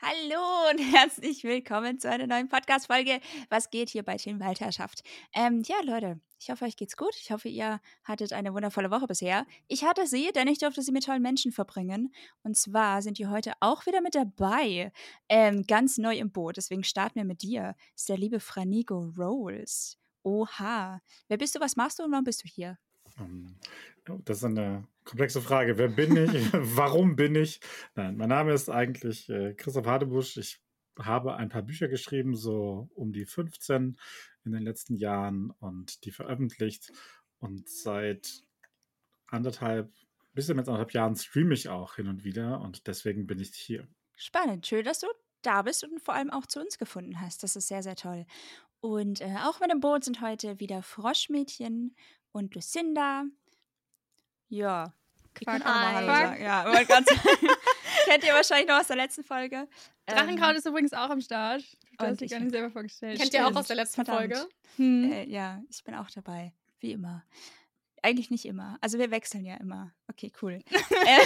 Hallo und herzlich willkommen zu einer neuen Podcast-Folge. Was geht hier bei Teamwalterschaft? Ähm, ja, Leute, ich hoffe, euch geht's gut. Ich hoffe, ihr hattet eine wundervolle Woche bisher. Ich hatte sie, denn ich durfte sie mit tollen Menschen verbringen. Und zwar sind die heute auch wieder mit dabei. Ähm, ganz neu im Boot. Deswegen starten wir mit dir. Das ist der liebe Franigo Rolls. Oha. Wer bist du, was machst du und warum bist du hier? Das ist eine komplexe Frage. Wer bin ich? Warum bin ich? Nein, mein Name ist eigentlich äh, Christoph Hadebusch. Ich habe ein paar Bücher geschrieben, so um die 15 in den letzten Jahren und die veröffentlicht. Und seit anderthalb, bisschen als anderthalb Jahren streame ich auch hin und wieder und deswegen bin ich hier. Spannend. Schön, dass du da bist und vor allem auch zu uns gefunden hast. Das ist sehr, sehr toll. Und äh, auch mit dem Boot sind heute wieder Froschmädchen und Lucinda. Ja. Hallo sagen. Ja, Kennt ihr wahrscheinlich noch aus der letzten Folge. Drachenkraut ähm, ist übrigens auch am Start. Du hast dich gar nicht selber vorgestellt. Kennt ihr auch aus der letzten Verdammt. Folge? Hm. Äh, ja, ich bin auch dabei. Wie immer. Eigentlich nicht immer. Also wir wechseln ja immer. Okay, cool. äh,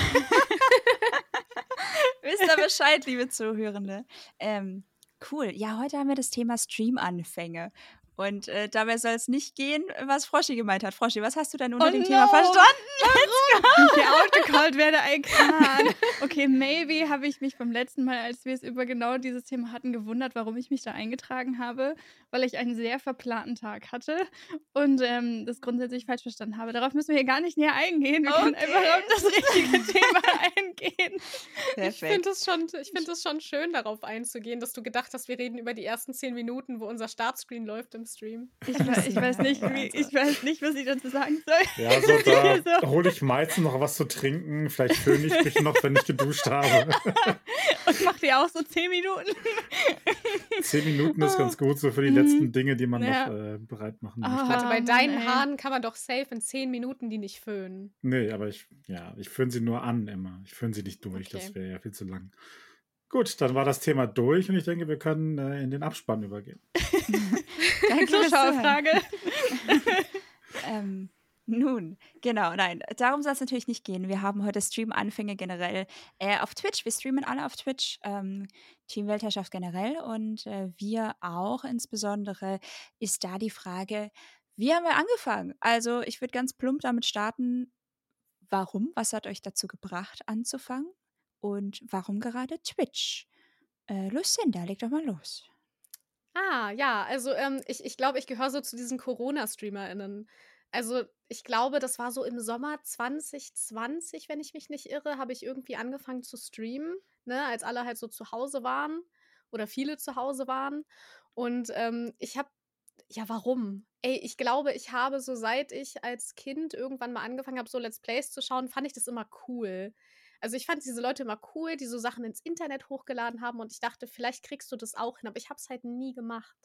wisst ihr Bescheid, liebe Zuhörende. Ähm, cool. Ja, heute haben wir das Thema Stream-Anfänge. Und äh, dabei soll es nicht gehen, was Froschi gemeint hat. Froschi, was hast du denn unter oh dem no. Thema verstanden? Warum? Ich outgecallt werde, I can't. Okay, maybe habe ich mich beim letzten Mal, als wir es über genau dieses Thema hatten, gewundert, warum ich mich da eingetragen habe, weil ich einen sehr verplanten Tag hatte und ähm, das grundsätzlich falsch verstanden habe. Darauf müssen wir hier gar nicht näher eingehen. Wir okay. können einfach auf das richtige Thema eingehen. Perfekt. Ich finde es schon, find schon schön, darauf einzugehen, dass du gedacht hast, wir reden über die ersten zehn Minuten, wo unser Startscreen läuft im Stream. Ich, ich, weiß, nicht, wie, ich weiß nicht, was ich dazu sagen soll. Ja, so da so. hole ich meistens noch was zu trinken. Vielleicht föhne ich mich noch, wenn ich geduscht habe. Und macht ihr auch so zehn Minuten? Zehn Minuten ist ganz gut, so für die mhm. letzten Dinge, die man ja. noch äh, bereit machen möchte. Oh, warte, bei deinen ey. Haaren kann man doch safe in zehn Minuten die nicht föhnen. Nee, aber ich, ja, ich föhne sie nur an immer. Ich föhne sie nicht durch, okay. das wäre ja viel zu lang. Gut, dann war das Thema durch und ich denke, wir können äh, in den Abspann übergehen. Danke, Zuschauerfrage. ähm, nun, genau, nein, darum soll es natürlich nicht gehen. Wir haben heute Stream-Anfänge generell äh, auf Twitch. Wir streamen alle auf Twitch, ähm, Team Weltherrschaft generell und äh, wir auch insbesondere ist da die Frage, wie haben wir angefangen? Also ich würde ganz plump damit starten, warum? Was hat euch dazu gebracht, anzufangen? Und warum gerade Twitch? Äh, Lucinda, leg doch mal los. Ah, ja, also ähm, ich, ich glaube, ich gehöre so zu diesen Corona-StreamerInnen. Also ich glaube, das war so im Sommer 2020, wenn ich mich nicht irre, habe ich irgendwie angefangen zu streamen, ne, als alle halt so zu Hause waren oder viele zu Hause waren. Und ähm, ich habe, ja, warum? Ey, ich glaube, ich habe so seit ich als Kind irgendwann mal angefangen habe, so Let's Plays zu schauen, fand ich das immer cool. Also ich fand diese Leute immer cool, die so Sachen ins Internet hochgeladen haben und ich dachte, vielleicht kriegst du das auch hin, aber ich habe es halt nie gemacht.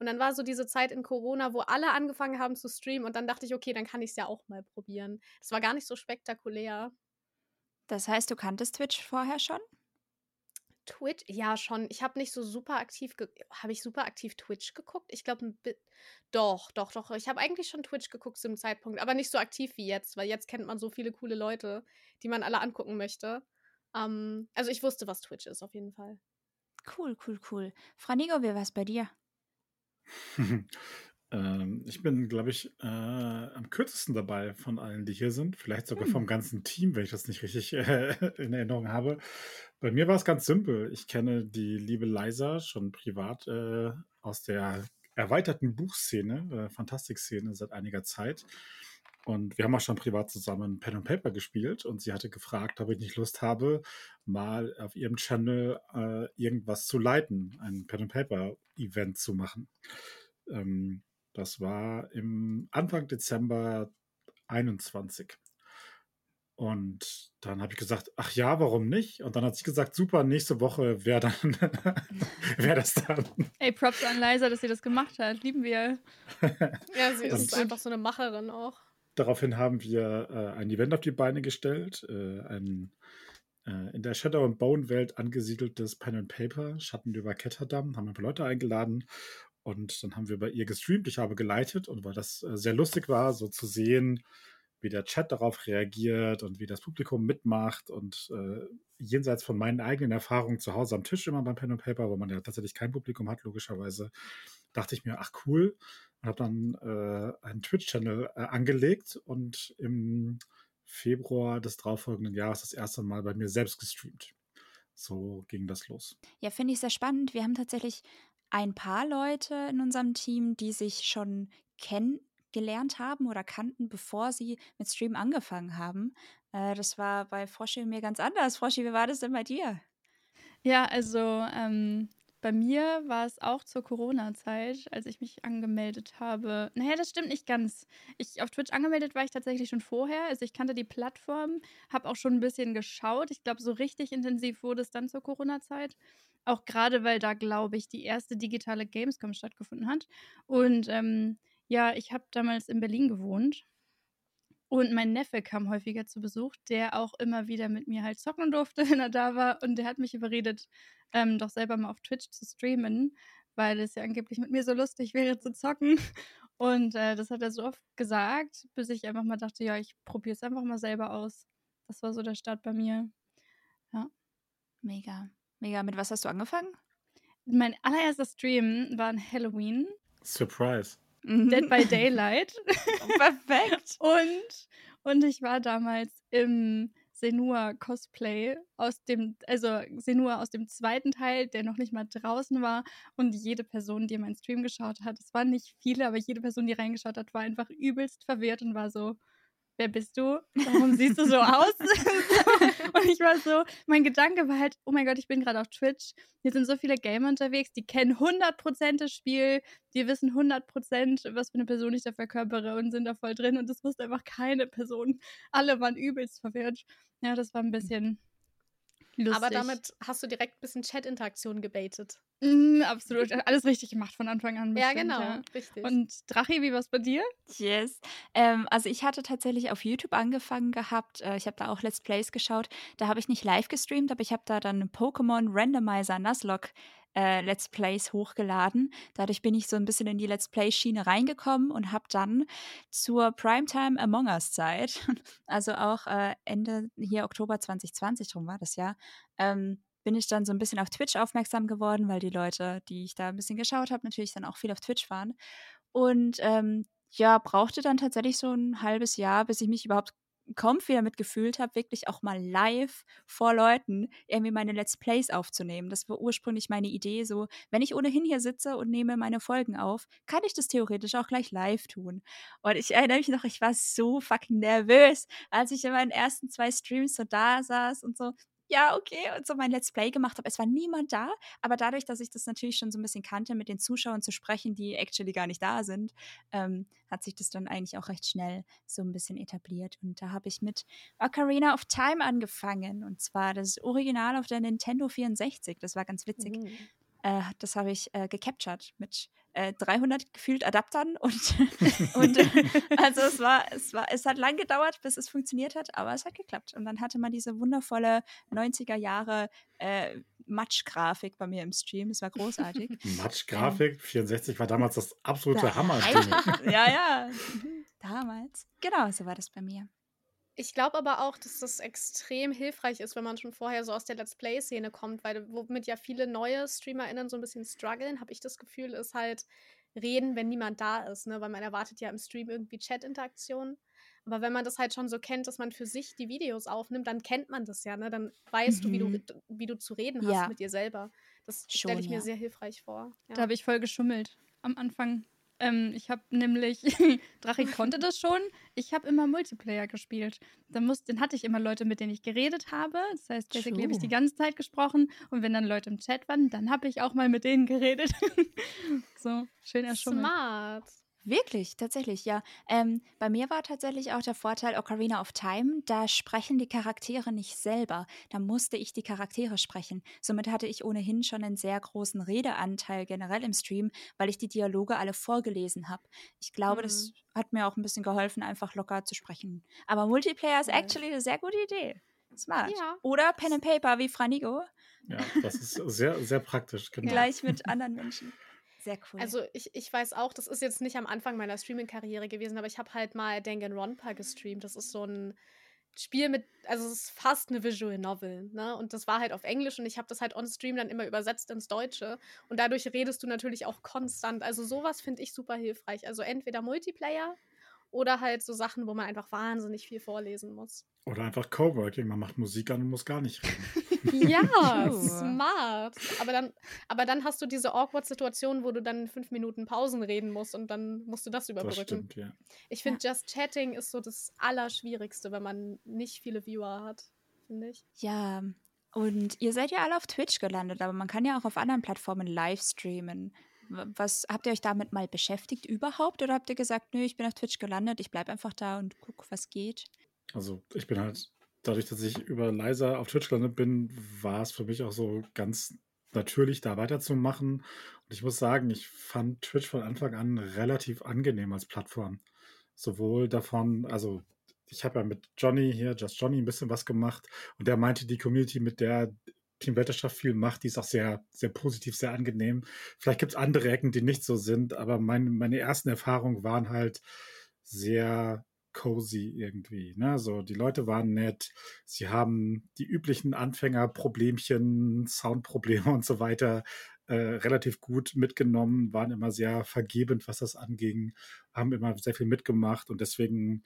Und dann war so diese Zeit in Corona, wo alle angefangen haben zu streamen und dann dachte ich, okay, dann kann ich es ja auch mal probieren. Das war gar nicht so spektakulär. Das heißt, du kanntest Twitch vorher schon? Twitch, ja schon. Ich habe nicht so super aktiv, habe ich super aktiv Twitch geguckt? Ich glaube, doch, doch, doch. Ich habe eigentlich schon Twitch geguckt zu dem Zeitpunkt, aber nicht so aktiv wie jetzt, weil jetzt kennt man so viele coole Leute, die man alle angucken möchte. Ähm, also ich wusste, was Twitch ist, auf jeden Fall. Cool, cool, cool. Franigo, wie war es bei dir? Ähm, ich bin, glaube ich, äh, am kürzesten dabei von allen, die hier sind. Vielleicht sogar hm. vom ganzen Team, wenn ich das nicht richtig äh, in Erinnerung habe. Bei mir war es ganz simpel. Ich kenne die liebe Liza schon privat äh, aus der erweiterten Buchszene, äh, Fantastikszene seit einiger Zeit. Und wir haben auch schon privat zusammen Pen and Paper gespielt und sie hatte gefragt, ob ich nicht Lust habe, mal auf ihrem Channel äh, irgendwas zu leiten, ein Pen and Paper Event zu machen. Ähm, das war im Anfang Dezember 21. Und dann habe ich gesagt, ach ja, warum nicht? Und dann hat sie gesagt, super, nächste Woche wäre dann, wäre das dann. Ey, Props an Liza, dass sie das gemacht hat. Lieben wir. ja, sie ist einfach so eine Macherin auch. Daraufhin haben wir äh, ein Event auf die Beine gestellt, äh, ein äh, in der Shadow and Bone Welt angesiedeltes Pen and Paper, Schatten über Ketterdam, haben ein paar Leute eingeladen und dann haben wir bei ihr gestreamt. Ich habe geleitet und weil das äh, sehr lustig war, so zu sehen, wie der Chat darauf reagiert und wie das Publikum mitmacht und äh, jenseits von meinen eigenen Erfahrungen zu Hause am Tisch immer beim Pen and Paper, wo man ja tatsächlich kein Publikum hat, logischerweise, dachte ich mir, ach cool, und habe dann äh, einen Twitch-Channel äh, angelegt und im Februar des darauffolgenden Jahres das erste Mal bei mir selbst gestreamt. So ging das los. Ja, finde ich sehr spannend. Wir haben tatsächlich ein paar Leute in unserem Team, die sich schon kennengelernt haben oder kannten, bevor sie mit Stream angefangen haben. Äh, das war bei Froschi und mir ganz anders. Froschi, wie war das denn bei dir? Ja, also ähm, bei mir war es auch zur Corona-Zeit, als ich mich angemeldet habe. Naja, das stimmt nicht ganz. Ich auf Twitch angemeldet war ich tatsächlich schon vorher. Also ich kannte die Plattform, habe auch schon ein bisschen geschaut. Ich glaube, so richtig intensiv wurde es dann zur Corona-Zeit. Auch gerade, weil da, glaube ich, die erste digitale Gamescom stattgefunden hat. Und ähm, ja, ich habe damals in Berlin gewohnt und mein Neffe kam häufiger zu Besuch, der auch immer wieder mit mir halt zocken durfte, wenn er da war. Und der hat mich überredet, ähm, doch selber mal auf Twitch zu streamen, weil es ja angeblich mit mir so lustig wäre zu zocken. Und äh, das hat er so oft gesagt, bis ich einfach mal dachte, ja, ich probiere es einfach mal selber aus. Das war so der Start bei mir. Ja. Mega. Mega. Mit was hast du angefangen? Mein allererster Stream war ein Halloween. Surprise. Dead by Daylight. Perfekt. und, und ich war damals im Senua-Cosplay aus dem, also Senua aus dem zweiten Teil, der noch nicht mal draußen war. Und jede Person, die meinen Stream geschaut hat, es waren nicht viele, aber jede Person, die reingeschaut hat, war einfach übelst verwirrt und war so, wer bist du? Warum siehst du so aus? und ich war so, mein Gedanke war halt, oh mein Gott, ich bin gerade auf Twitch. Hier sind so viele Gamer unterwegs, die kennen 100% das Spiel, die wissen 100%, was für eine Person ich da verkörpere und sind da voll drin. Und das wusste einfach keine Person. Alle waren übelst verwirrt. Ja, das war ein bisschen lustig. Aber damit hast du direkt ein bisschen Chat-Interaktion gebaitet. Mm, absolut. Alles richtig gemacht von Anfang an. Ja, bestimmt, genau, richtig. Und Drachi, wie war es bei dir? Yes. Ähm, also ich hatte tatsächlich auf YouTube angefangen gehabt. Äh, ich habe da auch Let's Plays geschaut. Da habe ich nicht live gestreamt, aber ich habe da dann Pokémon Randomizer Nuzlocke äh, Let's Plays hochgeladen. Dadurch bin ich so ein bisschen in die Let's Play-Schiene reingekommen und habe dann zur Primetime Among Us-Zeit, also auch äh, Ende hier Oktober 2020 drum war das ja, ähm, bin ich dann so ein bisschen auf Twitch aufmerksam geworden, weil die Leute, die ich da ein bisschen geschaut habe, natürlich dann auch viel auf Twitch waren. Und ähm, ja, brauchte dann tatsächlich so ein halbes Jahr, bis ich mich überhaupt comfy damit gefühlt habe, wirklich auch mal live vor Leuten irgendwie meine Let's Plays aufzunehmen. Das war ursprünglich meine Idee, so, wenn ich ohnehin hier sitze und nehme meine Folgen auf, kann ich das theoretisch auch gleich live tun. Und ich erinnere mich noch, ich war so fucking nervös, als ich in meinen ersten zwei Streams so da saß und so, ja, okay, und so mein Let's Play gemacht habe. Es war niemand da, aber dadurch, dass ich das natürlich schon so ein bisschen kannte, mit den Zuschauern zu sprechen, die actually gar nicht da sind, ähm, hat sich das dann eigentlich auch recht schnell so ein bisschen etabliert. Und da habe ich mit Ocarina of Time angefangen. Und zwar das Original auf der Nintendo 64. Das war ganz witzig. Mhm. Äh, das habe ich äh, gecaptured mit äh, 300 gefühlt Adaptern und, und also es war, es war, es hat lang gedauert, bis es funktioniert hat, aber es hat geklappt. Und dann hatte man diese wundervolle 90er Jahre äh, Matsch-Grafik bei mir im Stream. Es war großartig. Matsch-Grafik, ähm, 64 war damals das absolute Hammer. ja, ja. Damals. Genau, so war das bei mir. Ich glaube aber auch, dass das extrem hilfreich ist, wenn man schon vorher so aus der Let's Play-Szene kommt, weil womit ja viele neue StreamerInnen so ein bisschen strugglen, habe ich das Gefühl, ist halt reden, wenn niemand da ist, ne? Weil man erwartet ja im Stream irgendwie Chat-Interaktion. Aber wenn man das halt schon so kennt, dass man für sich die Videos aufnimmt, dann kennt man das ja, ne? Dann weißt mhm. du, wie du, mhm. wie du zu reden hast ja. mit dir selber. Das stelle ich mir ja. sehr hilfreich vor. Ja. Da habe ich voll geschummelt am Anfang ähm, ich habe nämlich, Drachi konnte das schon, ich habe immer Multiplayer gespielt. Da muss, dann hatte ich immer Leute, mit denen ich geredet habe. Das heißt, basically habe ich die ganze Zeit gesprochen. Und wenn dann Leute im Chat waren, dann habe ich auch mal mit denen geredet. so, schön erschummelt. Smart. Wirklich, tatsächlich, ja. Ähm, bei mir war tatsächlich auch der Vorteil Ocarina of Time, da sprechen die Charaktere nicht selber. Da musste ich die Charaktere sprechen. Somit hatte ich ohnehin schon einen sehr großen Redeanteil generell im Stream, weil ich die Dialoge alle vorgelesen habe. Ich glaube, mhm. das hat mir auch ein bisschen geholfen, einfach locker zu sprechen. Aber Multiplayer ist actually eine sehr gute Idee. Smart. Ja. Oder Pen and Paper wie Franigo. Ja, das ist sehr, sehr praktisch. Genau. Gleich mit anderen Menschen. Sehr cool. Also ich, ich weiß auch, das ist jetzt nicht am Anfang meiner Streaming-Karriere gewesen, aber ich habe halt mal Danganronpa gestreamt. Das ist so ein Spiel mit, also es ist fast eine Visual Novel, ne? Und das war halt auf Englisch und ich habe das halt on Stream dann immer übersetzt ins Deutsche. Und dadurch redest du natürlich auch konstant. Also sowas finde ich super hilfreich. Also entweder Multiplayer oder halt so Sachen, wo man einfach wahnsinnig viel vorlesen muss. Oder einfach Coworking, man macht Musik an und muss gar nicht reden. ja, smart. Aber dann, aber dann hast du diese awkward Situation, wo du dann fünf Minuten Pausen reden musst und dann musst du das überbrücken. Das stimmt, ja. Ich finde, ja. Just Chatting ist so das Allerschwierigste, wenn man nicht viele Viewer hat, finde ich. Ja, und ihr seid ja alle auf Twitch gelandet, aber man kann ja auch auf anderen Plattformen live streamen. Was habt ihr euch damit mal beschäftigt überhaupt oder habt ihr gesagt, nö, ich bin auf Twitch gelandet, ich bleibe einfach da und guck, was geht? Also ich bin halt, dadurch, dass ich über Leiser auf Twitch gelandet bin, war es für mich auch so ganz natürlich, da weiterzumachen. Und ich muss sagen, ich fand Twitch von Anfang an relativ angenehm als Plattform. Sowohl davon, also ich habe ja mit Johnny hier, Just Johnny, ein bisschen was gemacht und der meinte, die Community, mit der Team Wetterschaft viel macht, die ist auch sehr, sehr positiv, sehr angenehm. Vielleicht gibt es andere Ecken, die nicht so sind, aber mein, meine ersten Erfahrungen waren halt sehr cozy irgendwie. Ne? So, die Leute waren nett, sie haben die üblichen Anfängerproblemchen, Soundprobleme und so weiter äh, relativ gut mitgenommen, waren immer sehr vergebend, was das anging, haben immer sehr viel mitgemacht und deswegen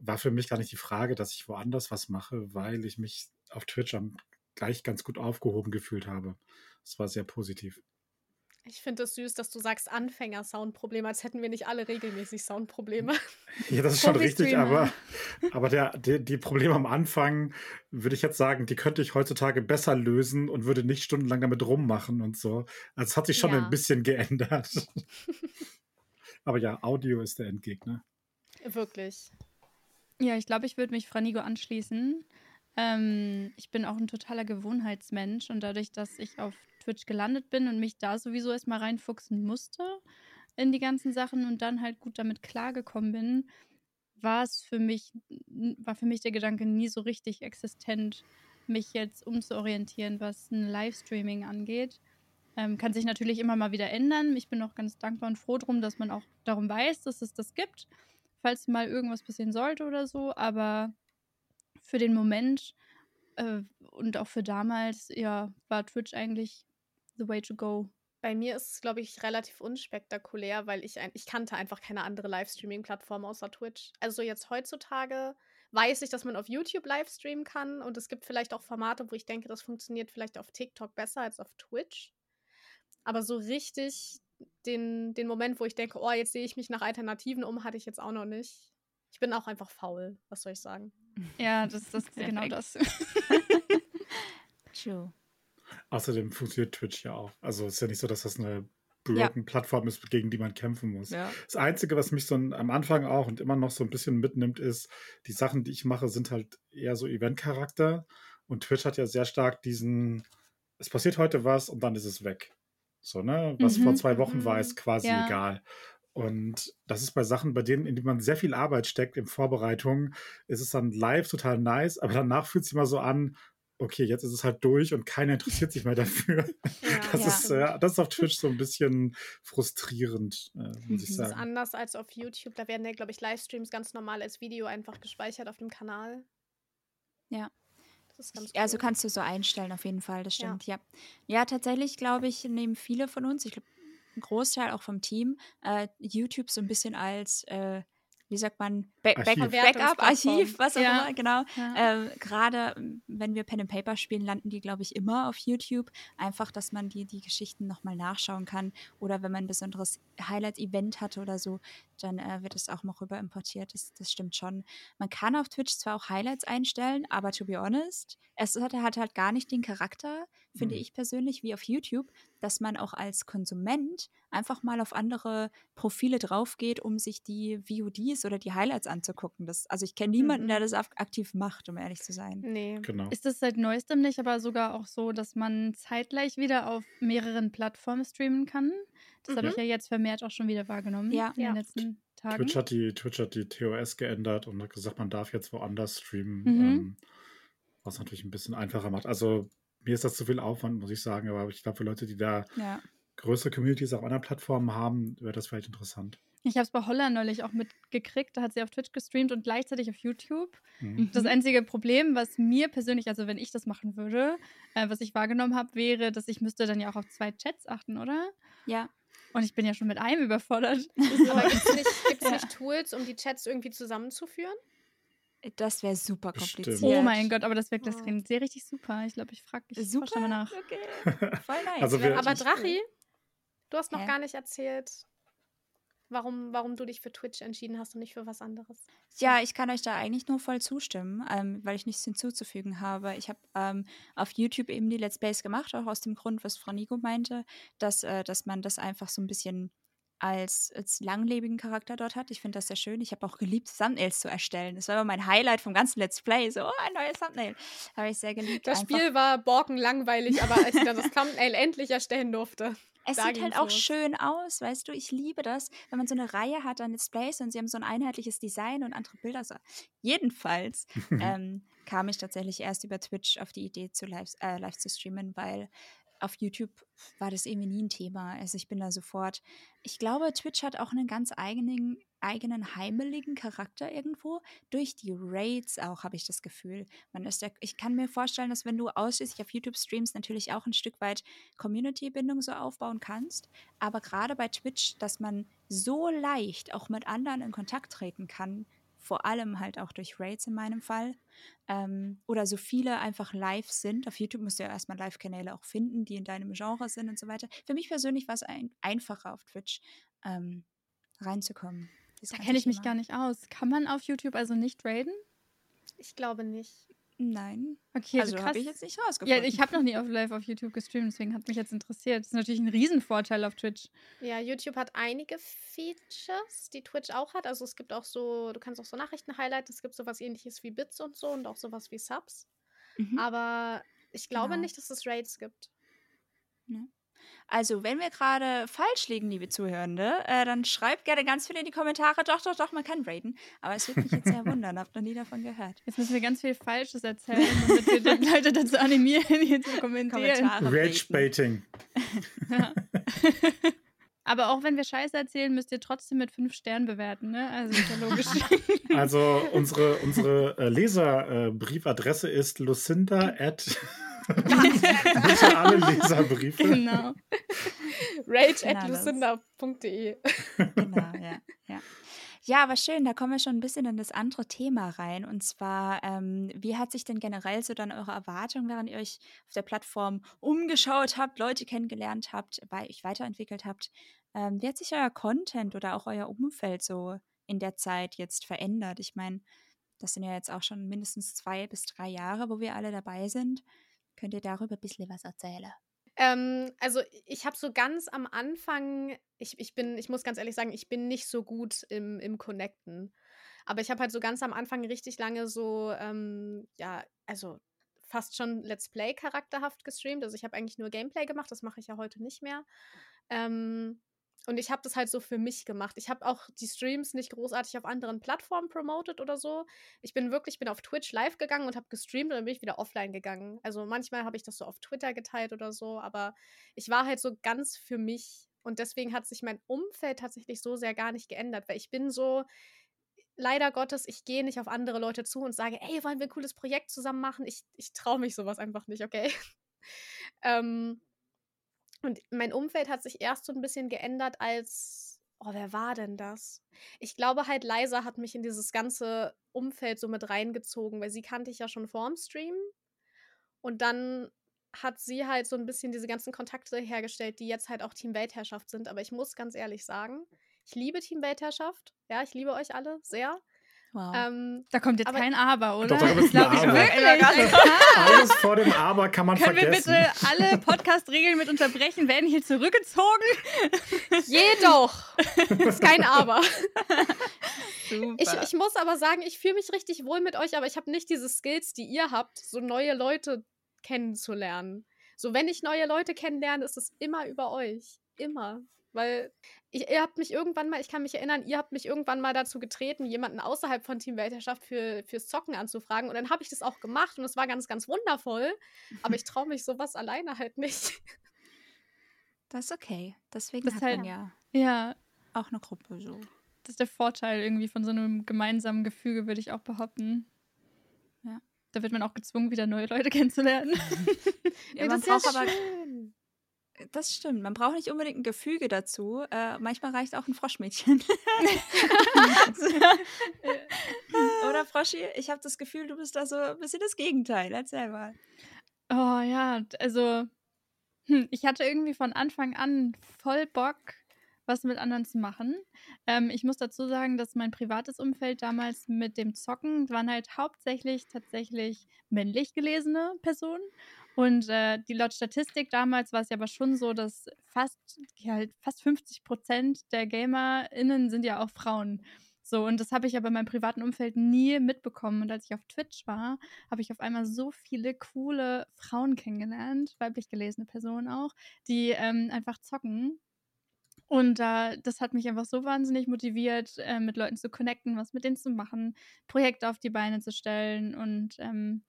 war für mich gar nicht die Frage, dass ich woanders was mache, weil ich mich auf Twitch am gleich ganz gut aufgehoben gefühlt habe. Es war sehr positiv. Ich finde es süß, dass du sagst Anfänger-Soundprobleme, als hätten wir nicht alle regelmäßig Soundprobleme. Ja, das ist schon richtig, aber, aber der, der, die Probleme am Anfang, würde ich jetzt sagen, die könnte ich heutzutage besser lösen und würde nicht stundenlang damit rummachen und so. Also es hat sich schon ja. ein bisschen geändert. aber ja, Audio ist der Endgegner. Wirklich. Ja, ich glaube, ich würde mich Franigo anschließen. Ähm, ich bin auch ein totaler Gewohnheitsmensch und dadurch, dass ich auf Twitch gelandet bin und mich da sowieso erstmal reinfuchsen musste in die ganzen Sachen und dann halt gut damit klargekommen bin, war es für mich, war für mich der Gedanke nie so richtig existent, mich jetzt umzuorientieren, was ein Livestreaming angeht. Ähm, kann sich natürlich immer mal wieder ändern. Ich bin auch ganz dankbar und froh drum, dass man auch darum weiß, dass es das gibt, falls mal irgendwas passieren sollte oder so. Aber für den Moment äh, und auch für damals, ja, war Twitch eigentlich the way to go. Bei mir ist es, glaube ich, relativ unspektakulär, weil ich, ein, ich kannte einfach keine andere Livestreaming-Plattform außer Twitch. Also jetzt heutzutage weiß ich, dass man auf YouTube livestreamen kann und es gibt vielleicht auch Formate, wo ich denke, das funktioniert vielleicht auf TikTok besser als auf Twitch. Aber so richtig den, den Moment, wo ich denke, oh, jetzt sehe ich mich nach Alternativen um, hatte ich jetzt auch noch nicht. Ich bin auch einfach faul, was soll ich sagen? Ja, das, das ist genau das. True. Außerdem funktioniert Twitch ja auch. Also es ist ja nicht so, dass das eine broken ja. Plattform ist, gegen die man kämpfen muss. Ja. Das Einzige, was mich so am Anfang auch und immer noch so ein bisschen mitnimmt, ist, die Sachen, die ich mache, sind halt eher so Event-Charakter. Und Twitch hat ja sehr stark diesen, es passiert heute was und dann ist es weg. So, ne? Was mhm. vor zwei Wochen war, ist quasi ja. egal. Und das ist bei Sachen, bei denen, in denen man sehr viel Arbeit steckt in Vorbereitungen, ist es dann live total nice, aber danach fühlt es sich immer so an, okay, jetzt ist es halt durch und keiner interessiert sich mehr dafür. Ja, das, ja. Ist, äh, das ist auf Twitch so ein bisschen frustrierend, äh, muss ich sagen. Das ist anders als auf YouTube. Da werden ja, glaube ich, Livestreams ganz normal als Video einfach gespeichert auf dem Kanal. Ja. Also cool. Also kannst du so einstellen, auf jeden Fall, das stimmt, ja. Ja, ja tatsächlich, glaube ich, nehmen viele von uns, ich glaube, ein Großteil auch vom Team, äh, YouTube so ein bisschen als, äh, wie sagt man, Back Archiv. Backup, Archiv, was auch ja. immer, genau. Ja. Äh, Gerade wenn wir Pen and Paper spielen, landen die, glaube ich, immer auf YouTube. Einfach, dass man die, die Geschichten nochmal nachschauen kann. Oder wenn man ein besonderes Highlight-Event hatte oder so, dann äh, wird es auch noch rüber importiert. Das, das stimmt schon. Man kann auf Twitch zwar auch Highlights einstellen, aber to be honest, es hat, hat halt gar nicht den Charakter, finde mhm. ich persönlich, wie auf YouTube, dass man auch als Konsument einfach mal auf andere Profile draufgeht, um sich die VODs oder die Highlights anzugucken. Das, also ich kenne niemanden, mhm. der das aktiv macht, um ehrlich zu sein. Nee. Genau. Ist das seit neuestem nicht aber sogar auch so, dass man zeitgleich wieder auf mehreren Plattformen streamen kann? Das mhm. habe ich ja jetzt vermehrt auch schon wieder wahrgenommen ja. in den letzten Tagen. Twitch hat, die, Twitch hat die TOS geändert und hat gesagt, man darf jetzt woanders streamen. Mhm. Ähm, was natürlich ein bisschen einfacher macht. Also mir ist das zu viel Aufwand, muss ich sagen, aber ich glaube, für Leute, die da ja. größere Communities auf anderen Plattformen haben, wäre das vielleicht interessant. Ich habe es bei Holla neulich auch mitgekriegt. Da hat sie auf Twitch gestreamt und gleichzeitig auf YouTube. Mhm. Das einzige Problem, was mir persönlich, also wenn ich das machen würde, äh, was ich wahrgenommen habe, wäre, dass ich müsste dann ja auch auf zwei Chats achten, oder? Ja. Und ich bin ja schon mit einem überfordert. Aber gibt es nicht, gibt's nicht Tools, um die Chats irgendwie zusammenzuführen? Das wäre super Bestimmt. kompliziert. Oh mein Gott, aber das wäre das Oh. klingt sehr richtig super. Ich glaube, ich frage ich Super. forsche mal nach. Okay. Voll nice. Also Aber Drachi, du hast noch Hä? gar nicht erzählt, warum, warum du dich für Twitch entschieden hast und nicht für was anderes. Ja, ich kann euch da eigentlich nur voll zustimmen, ähm, weil ich nichts hinzuzufügen habe. Ich habe ähm, auf YouTube eben die Let's Plays gemacht, auch aus dem Grund, was Frau Nico meinte, dass, äh, dass man das einfach so ein bisschen als, als langlebigen Charakter dort hat. Ich finde das sehr schön. Ich habe auch geliebt, Thumbnails zu erstellen. Das war immer mein Highlight vom ganzen Let's Play. So, oh, ein neues Thumbnail. Habe ich sehr geliebt. Das einfach. Spiel war borkenlangweilig, aber als ich dann das Thumbnail endlich erstellen durfte. Es Da sieht halt auch los. schön aus, weißt du? Ich liebe das, wenn man so eine Reihe hat an Let's Plays und sie haben so ein einheitliches Design und andere Bilder. So. Jedenfalls ähm, kam ich tatsächlich erst über Twitch auf die Idee, zu live, äh, live zu streamen, weil auf YouTube war das irgendwie nie ein Thema. Also ich bin da sofort. Ich glaube, Twitch hat auch einen ganz eigenen, eigenen heimeligen Charakter irgendwo. Durch die Raids auch, habe ich das Gefühl. Man ist ja, ich kann mir vorstellen, dass wenn du ausschließlich auf YouTube streamst, natürlich auch ein Stück weit Community-Bindung so aufbauen kannst. Aber gerade bei Twitch, dass man so leicht auch mit anderen in Kontakt treten kann, vor allem halt auch durch Raids in meinem Fall, ähm, oder so viele einfach live sind. Auf YouTube musst du ja erstmal Live-Kanäle auch finden, die in deinem Genre sind und so weiter. Für mich persönlich war es ein, einfacher auf Twitch ähm, reinzukommen. Das Da kenne ich mich immer. gar nicht aus. Kann man auf YouTube also nicht raiden? Ich glaube nicht. Nein. Okay, also krass. habe ich jetzt nicht ja, rausgefunden. ich habe noch nie auf live auf YouTube gestreamt, deswegen hat mich jetzt interessiert. Das ist natürlich ein Riesenvorteil auf Twitch. Ja, YouTube hat einige Features, die Twitch auch hat. Also es gibt auch so, du kannst auch so Nachrichten highlighten. Es gibt sowas ähnliches wie Bits und so und auch sowas wie Subs. Mhm. Aber ich glaube Genau. nicht, dass es Raids gibt. Also, wenn wir gerade falsch liegen, liebe Zuhörende, äh, dann schreibt gerne ganz viel in die Kommentare. Doch, doch, doch, man kann raiden. Aber es würde mich jetzt sehr wundern. Habt noch nie davon gehört. Jetzt müssen wir ganz viel Falsches erzählen, damit wir die Leute dazu animieren, hier zu kommentieren. Rage-Baiting. Ja. Aber auch wenn wir Scheiße erzählen, müsst ihr trotzdem mit fünf Sternen bewerten, ne? Also ist ja logisch. Also unsere, unsere äh, Leserbriefadresse ist lucinda at bitte alle Leserbriefe. genau. Rage Genau at das. lucinda.de. Genau, ja, ja. Ja, aber schön, da kommen wir schon ein bisschen in das andere Thema rein. Und zwar, ähm, wie hat sich denn generell so dann eure Erwartung, während ihr euch auf der Plattform umgeschaut habt, Leute kennengelernt habt, bei euch weiterentwickelt habt, ähm, wie hat sich euer Content oder auch euer Umfeld so in der Zeit jetzt verändert? Ich meine, das sind ja jetzt auch schon mindestens zwei bis drei Jahre, wo wir alle dabei sind. Könnt ihr darüber ein bisschen was erzählen? Ähm, also ich habe so ganz am Anfang, ich, ich bin, ich muss ganz ehrlich sagen, ich bin nicht so gut im, im Connecten. Aber ich habe halt so ganz am Anfang richtig lange so, ähm, ja, also fast schon Let's Play charakterhaft gestreamt. Also ich habe eigentlich nur Gameplay gemacht, das mache ich ja heute nicht mehr. Ähm, und ich habe das halt so für mich gemacht. Ich habe auch die Streams nicht großartig auf anderen Plattformen promotet oder so. Ich bin wirklich, bin auf Twitch live gegangen und habe gestreamt und dann bin ich wieder offline gegangen. Also manchmal habe ich das so auf Twitter geteilt oder so, aber ich war halt so ganz für mich. Und deswegen hat sich mein Umfeld tatsächlich so sehr gar nicht geändert, weil ich bin so, leider Gottes, ich gehe nicht auf andere Leute zu und sage, ey, wollen wir ein cooles Projekt zusammen machen? Ich, ich traue mich sowas einfach nicht, okay? ähm, und mein Umfeld hat sich erst so ein bisschen geändert, als. Oh, wer war denn das? Ich glaube halt, Liza hat mich in dieses ganze Umfeld so mit reingezogen, weil sie kannte ich ja schon vorm Stream. Und dann hat sie halt so ein bisschen diese ganzen Kontakte hergestellt, die jetzt halt auch Team Weltherrschaft sind. Aber ich muss ganz ehrlich sagen, ich liebe Team Weltherrschaft. Ja, ich liebe euch alle sehr. Wow. Ähm, Da kommt jetzt Aber- kein Aber, oder? Doch, da kommt jetzt ein ich Aber. wirklich. Alles vor dem Aber kann man Können wir vergessen. bitte alle Podcast-Regeln mit unterbrechen? Werden hier zurückgezogen? jedoch! ist kein Aber. Super. Ich, ich muss aber sagen, ich fühle mich richtig wohl mit euch, aber ich habe nicht diese Skills, die ihr habt, so neue Leute kennenzulernen. So, wenn ich neue Leute kennenlerne, ist es immer über euch. Immer. Weil ich, ihr habt mich irgendwann mal, ich kann mich erinnern, ihr habt mich irgendwann mal dazu getreten, jemanden außerhalb von Team Weltherrschaft für, fürs Zocken anzufragen. Und dann habe ich das auch gemacht und es war ganz, ganz wundervoll. Aber ich traue mich sowas alleine halt nicht. Das ist okay. Deswegen Das hat halt- man ja Ja, auch eine Gruppe so. das ist der Vorteil irgendwie von so einem gemeinsamen Gefüge, würde ich auch behaupten. Ja. Da wird man auch gezwungen, wieder neue Leute kennenzulernen. Ja, Ja, man das ist ja braucht aber schön. Das stimmt. Man braucht nicht unbedingt ein Gefüge dazu. Äh, manchmal reicht auch ein Froschmädchen. Oder Froschi? Ich habe das Gefühl, du bist da so ein bisschen das Gegenteil. Erzähl mal. Oh ja, also hm, ich hatte irgendwie von Anfang an voll Bock, was mit anderen zu machen. Ähm, ich muss dazu sagen, dass mein privates Umfeld damals mit dem Zocken waren halt hauptsächlich tatsächlich männlich gelesene Personen. Und äh, die laut Statistik damals war es ja aber schon so, dass fast, halt fast 50 Prozent der GamerInnen sind ja auch Frauen. So, und das habe ich aber in meinem privaten Umfeld nie mitbekommen. Und als ich auf Twitch war, habe ich auf einmal so viele coole Frauen kennengelernt, weiblich gelesene Personen auch, die ähm, einfach zocken. Und äh, das hat mich einfach so wahnsinnig motiviert, äh, mit Leuten zu connecten, was mit denen zu machen, Projekte auf die Beine zu stellen. Und ähm,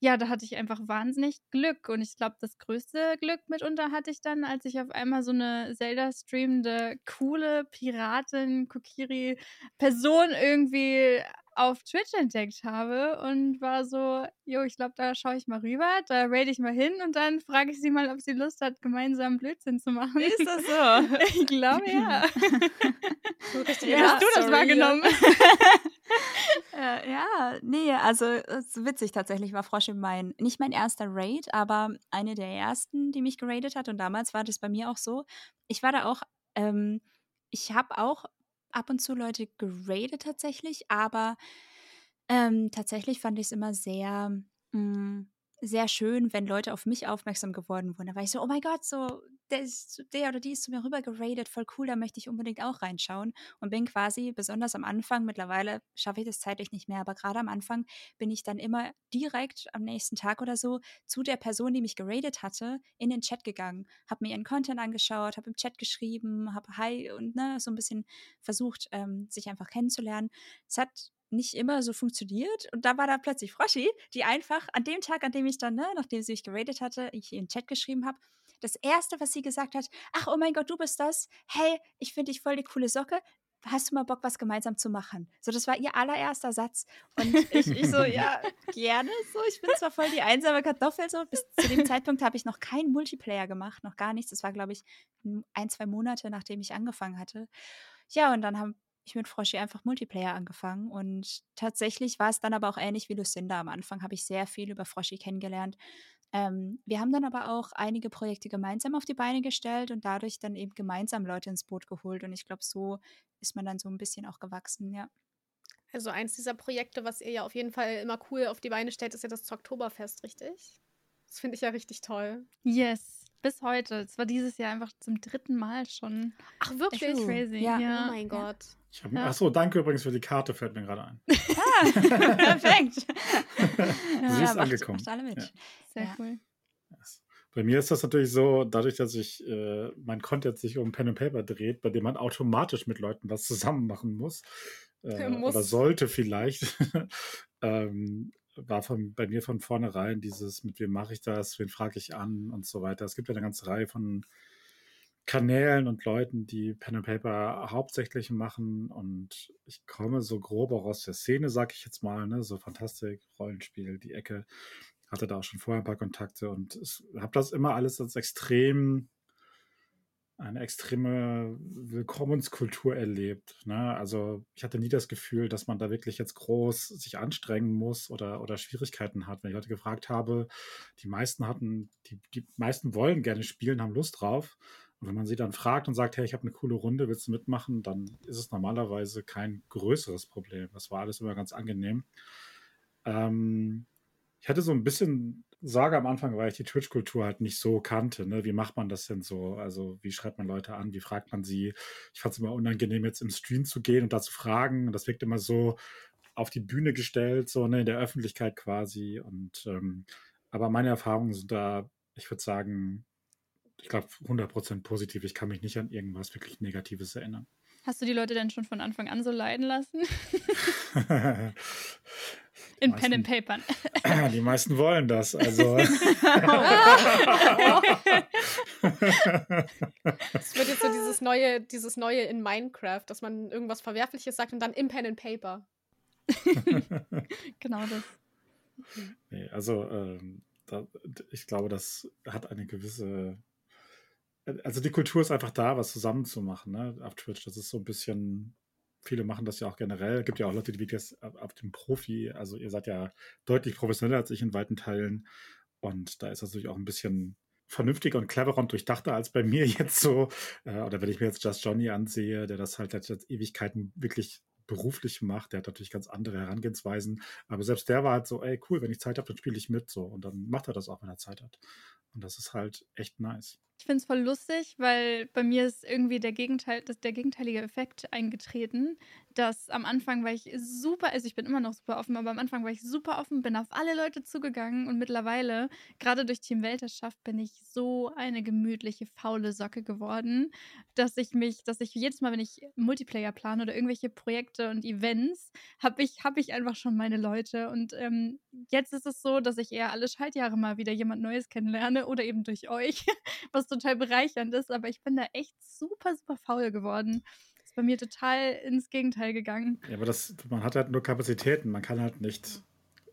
ja, da hatte ich einfach wahnsinnig Glück. Und ich glaube, das größte Glück mitunter hatte ich dann, als ich auf einmal so eine Zelda-streamende, coole Piratin, Kokiri-Person irgendwie auf Twitch entdeckt habe und war so, jo, ich glaube, da schaue ich mal rüber, da rate ich mal hin und dann frage ich sie mal, ob sie Lust hat, gemeinsam Blödsinn zu machen. Ist das so? Ich glaube, ja. So richtig Wie Ja, hast du das sorry, wahrgenommen? äh, ja, nee, also es ist witzig tatsächlich war Froschi mein, nicht mein erster Raid, aber eine der ersten, die mich geradet hat. Und damals war das bei mir auch so. Ich war da auch, ähm, ich habe auch ab und zu Leute geradet tatsächlich, aber ähm, tatsächlich fand ich es immer sehr, mh, sehr schön, wenn Leute auf mich aufmerksam geworden wurden. Da war ich so, oh mein Gott, so der, ist, der oder die ist zu mir rüber geradet, voll cool, da möchte ich unbedingt auch reinschauen. Und bin quasi, besonders am Anfang, mittlerweile schaffe ich das zeitlich nicht mehr, aber gerade am Anfang bin ich dann immer direkt am nächsten Tag oder so zu der Person, die mich geradet hatte, in den Chat gegangen, habe mir ihren Content angeschaut, habe im Chat geschrieben, habe Hi und ne, so ein bisschen versucht, ähm, sich einfach kennenzulernen. Es hat nicht immer so funktioniert. Und da war da plötzlich Froschi, die einfach an dem Tag, an dem ich dann, ne, nachdem sie mich geradet hatte, ich in den Chat geschrieben habe, das erste, was sie gesagt hat, ach, oh mein Gott, du bist das. Hey, ich finde dich voll die coole Socke. Hast du mal Bock, was gemeinsam zu machen? So, das war ihr allererster Satz. Und ich, ich so, ja, gerne so. Ich bin zwar voll die einsame Kartoffel so. Bis zu dem Zeitpunkt habe ich noch keinen Multiplayer gemacht, noch gar nichts. Das war, glaube ich, ein, zwei Monate, nachdem ich angefangen hatte. Ja, und dann haben ich mit Froschi einfach Multiplayer angefangen und tatsächlich war es dann aber auch ähnlich wie Lucinda. Am Anfang habe ich sehr viel über Froschi kennengelernt. Ähm, wir haben dann aber auch einige Projekte gemeinsam auf die Beine gestellt und dadurch dann eben gemeinsam Leute ins Boot geholt und ich glaube, so ist man dann so ein bisschen auch gewachsen, ja. Also eins dieser Projekte, was ihr ja auf jeden Fall immer cool auf die Beine stellt, ist ja das Zocktoberfest, richtig? Das finde ich ja richtig toll. Yes, bis heute. Es war dieses Jahr einfach zum dritten Mal schon. Ach, wirklich? Crazy. Ja. Ja. Oh mein Ja. Ich hab, Ja. Achso, danke übrigens für die Karte, fällt mir gerade ein. Ah, perfekt. Sie ist macht, angekommen. macht alle mit. Ja. Sehr Ja. cool. Yes. Bei mir ist das natürlich so, dadurch, dass ich äh, mein Content sich um Pen and Paper dreht, bei dem man automatisch mit Leuten was zusammen machen muss, äh, Muss. oder sollte vielleicht, ähm, war von, bei mir von vornherein dieses, mit wem mache ich das, wen frage ich an und so weiter. Es gibt ja eine ganze Reihe von Kanälen und Leuten, die Pen and Paper hauptsächlich machen und ich komme so grob auch aus der Szene, sag ich jetzt mal, ne, so Fantastik, Rollenspiel, die Ecke hatte da auch schon vorher ein paar Kontakte und habe das immer alles als extrem, eine extreme Willkommenskultur erlebt. Ne? Also ich hatte nie das Gefühl, dass man da wirklich jetzt groß sich anstrengen muss oder, oder Schwierigkeiten hat. Wenn ich heute gefragt habe, die meisten hatten, die, die meisten wollen gerne spielen, haben Lust drauf. Und wenn man sie dann fragt und sagt, hey, ich habe eine coole Runde, willst du mitmachen, dann ist es normalerweise kein größeres Problem. Das war alles immer ganz angenehm. Ähm, ich hatte so ein bisschen Sorge am Anfang, weil ich die Twitch-Kultur halt nicht so kannte. Ne? Wie macht man das denn so? Also, wie schreibt man Leute an? Wie fragt man sie? Ich fand es immer unangenehm, jetzt im Stream zu gehen und da zu fragen. Das wirkt immer so auf die Bühne gestellt, so ne, in der Öffentlichkeit quasi. Und ähm, aber meine Erfahrungen sind da, ich würde sagen, ich glaube 100% positiv. Ich kann mich nicht an irgendwas wirklich Negatives erinnern. Hast du die Leute denn schon von Anfang an so leiden lassen? In Pen and Papern. Die meisten wollen das. Also. Es wird jetzt so dieses neue, dieses neue in Minecraft, dass man irgendwas Verwerfliches sagt und dann im Pen and Paper. genau das. Nee, also ähm, da, ich glaube, das hat eine gewisse. Also die Kultur ist einfach da, was zusammenzumachen, ne? Auf Twitch. Das ist so ein bisschen. Viele machen das ja auch generell. Es gibt ja auch Leute, die Videos auf dem Profi. Also ihr seid ja deutlich professioneller als ich in weiten Teilen. Und da ist das natürlich auch ein bisschen vernünftiger und cleverer und durchdachter als bei mir jetzt so. Äh, oder wenn ich mir jetzt Just Johnny ansehe, der das halt seit Ewigkeiten wirklich beruflich macht. Der hat natürlich ganz andere Herangehensweisen. Aber selbst der war halt so, ey, cool, wenn ich Zeit habe, dann spiele ich mit. So. Und dann macht er das auch, wenn er Zeit hat. Und das ist halt echt nice. Ich finde es voll lustig, weil bei mir ist irgendwie der, Gegenteil, das, der gegenteilige Effekt eingetreten, dass am Anfang war ich super, also ich bin immer noch super offen, aber am Anfang war ich super offen, bin auf alle Leute zugegangen und mittlerweile, gerade durch Team Welterschaft, bin ich so eine gemütliche, faule Socke geworden, dass ich mich, dass ich jedes Mal, wenn ich Multiplayer plane oder irgendwelche Projekte und Events, habe ich, hab ich einfach schon meine Leute. Und ähm, jetzt ist es so, dass ich eher alle Schaltjahre mal wieder jemand Neues kennenlerne oder eben durch euch, was total bereichernd ist, aber ich bin da echt super, super faul geworden. Ist bei mir total ins Gegenteil gegangen. Ja, aber das, man hat halt nur Kapazitäten. Man kann halt nicht,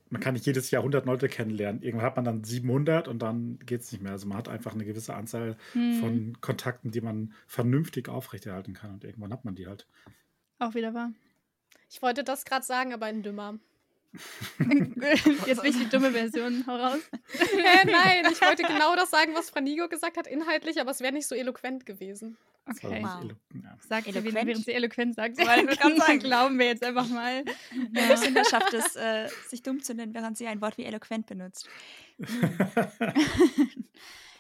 man kann nicht jedes Jahr 100 Leute kennenlernen. Irgendwann hat man dann 700 und dann geht es nicht mehr. Also man hat einfach eine gewisse Anzahl hm. von Kontakten, die man vernünftig aufrechterhalten kann und irgendwann hat man die halt. Auch wieder wahr. Ich wollte das gerade sagen, aber ein Dümmer. Jetzt bin ich die dumme Version, hau raus. Äh, nein, ich wollte genau das sagen, was Franigo gesagt hat, inhaltlich, aber es wäre nicht so eloquent gewesen. Okay. Wow. Ja. Sagt eloquent? während sie eloquent sagt. Weil wir kann sagen, glauben wir jetzt einfach mal. Ja. Kinder schafft es, äh, sich dumm zu nennen, während sie ein Wort wie eloquent benutzt.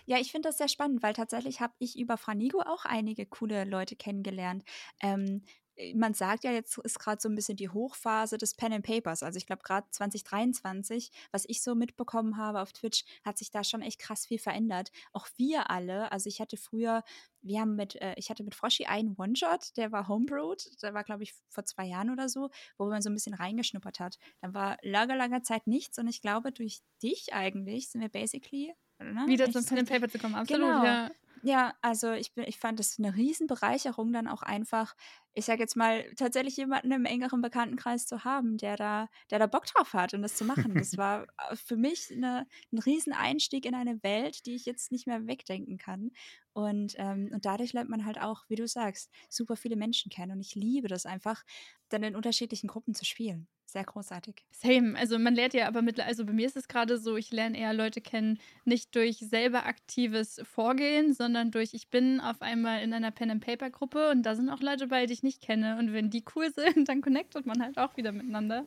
Ja, ich finde das sehr spannend, weil tatsächlich habe ich über Franigo auch einige coole Leute kennengelernt. Ähm, äh, man sagt ja, jetzt ist gerade so ein bisschen die Hochphase des Pen and Papers. Also ich glaube, gerade 2023, was ich so mitbekommen habe auf Twitch, hat sich da schon echt krass viel verändert. Auch wir alle, also ich hatte früher, wir haben mit, äh, ich hatte mit Froschi einen One-Shot, der war Homebrewed, der war, glaube ich, vor zwei Jahren oder so, wo man so ein bisschen reingeschnuppert hat. Dann war lange, lange Zeit nichts und ich glaube, durch dich eigentlich sind wir basically Ne? Wieder zum Pen and Paper zu kommen, absolut. Genau. Ja. Ja, also ich, bin, ich fand es eine Riesenbereicherung, dann auch einfach, ich sage jetzt mal, tatsächlich jemanden im engeren Bekanntenkreis zu haben, der da, der da Bock drauf hat und das zu machen. Das war äh, für mich eine, ein Rieseneinstieg in eine Welt, die ich jetzt nicht mehr wegdenken kann. Und, ähm, und dadurch lernt man halt auch, wie du sagst, super viele Menschen kennen. Und ich liebe das einfach, dann in unterschiedlichen Gruppen zu spielen sehr großartig. Same. Also man lernt ja aber mit, also bei mir ist es gerade so, ich lerne eher Leute kennen, nicht durch selber aktives Vorgehen, sondern durch, ich bin auf einmal in einer Pen-and-Paper-Gruppe und da sind auch Leute bei, die ich nicht kenne. Und wenn die cool sind, dann connectet man halt auch wieder miteinander.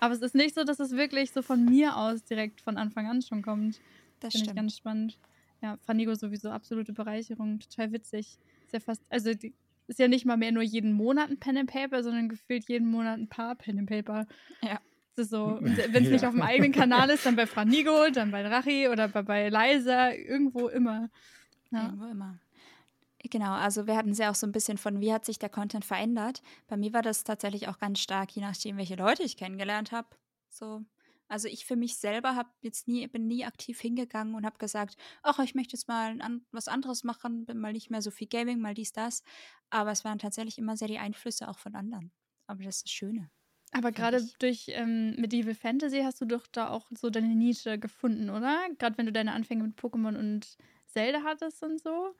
Aber es ist nicht so, dass es wirklich so von mir aus direkt von Anfang an schon kommt. Das Finde ich ganz spannend. Ja, Fanigo sowieso absolute Bereicherung, total witzig. Ist ja fast, also die, ist ja nicht mal mehr nur jeden Monat ein Pen and Paper, sondern gefühlt jeden Monat ein paar Pen and Paper. Ja. Das ist so, wenn es ja. nicht auf dem eigenen Kanal ist, dann bei Franigo, dann bei Rachi oder bei, bei Liza, irgendwo immer. Ja. Irgendwo immer. Genau, also wir hatten sie auch so ein bisschen von, wie hat sich der Content verändert. Bei mir war das tatsächlich auch ganz stark, je nachdem, welche Leute ich kennengelernt habe. So, also ich für mich selber habe jetzt nie, bin nie aktiv hingegangen und habe gesagt, ach, ich möchte jetzt mal an, was anderes machen, bin mal nicht mehr so viel Gaming, mal dies, das. Aber es waren tatsächlich immer sehr die Einflüsse auch von anderen. Aber das ist das Schöne. Aber gerade durch ähm, Medieval Fantasy hast du doch da auch so deine Nische gefunden, oder? Gerade wenn du deine Anfänge mit Pokémon und Zelda hattest und so.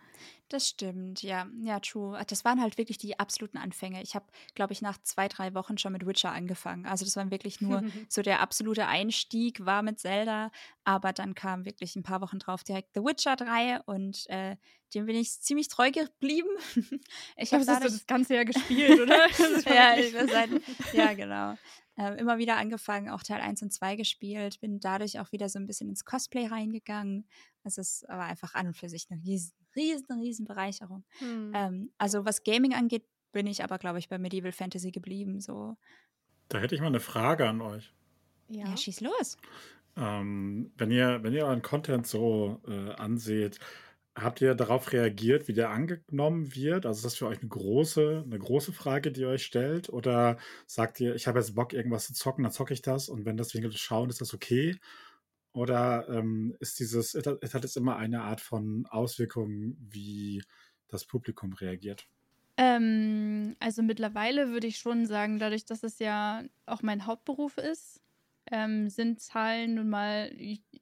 Das stimmt, ja. Ja, true. Das waren halt wirklich die absoluten Anfänge. Ich habe, glaube ich, nach zwei, drei Wochen schon mit Witcher angefangen. Also das war wirklich nur so der absolute Einstieg war mit Zelda. Aber dann kam wirklich ein paar Wochen drauf direkt The Witcher 3 und äh, dem bin ich ziemlich treu geblieben. ich habe dadurch... das ganze Jahr gespielt, oder? ja, ich seit, ja, genau äh, immer wieder angefangen, auch Teil 1 und 2 gespielt, bin dadurch auch wieder so ein bisschen ins Cosplay reingegangen. Es ist aber einfach an und für sich eine riesen, riesen, riesen Bereicherung. Hm. Ähm, also was Gaming angeht, bin ich aber, glaube ich, bei Medieval Fantasy geblieben. So. Da hätte ich mal eine Frage an euch. Ja, ja schieß los. Ähm, wenn, ihr, wenn ihr euren Content so äh, anseht, habt ihr darauf reagiert, wie der angenommen wird? Also ist das für euch eine große, eine große Frage, die ihr euch stellt? Oder sagt ihr, ich habe jetzt Bock, irgendwas zu zocken, dann zocke ich das und wenn das wegen des Schauen ist das okay? Oder ähm, ist dieses, es hat jetzt immer eine Art von Auswirkung, wie das Publikum reagiert? Ähm, also mittlerweile würde ich schon sagen, dadurch, dass es ja auch mein Hauptberuf ist, ähm, sind Zahlen nun mal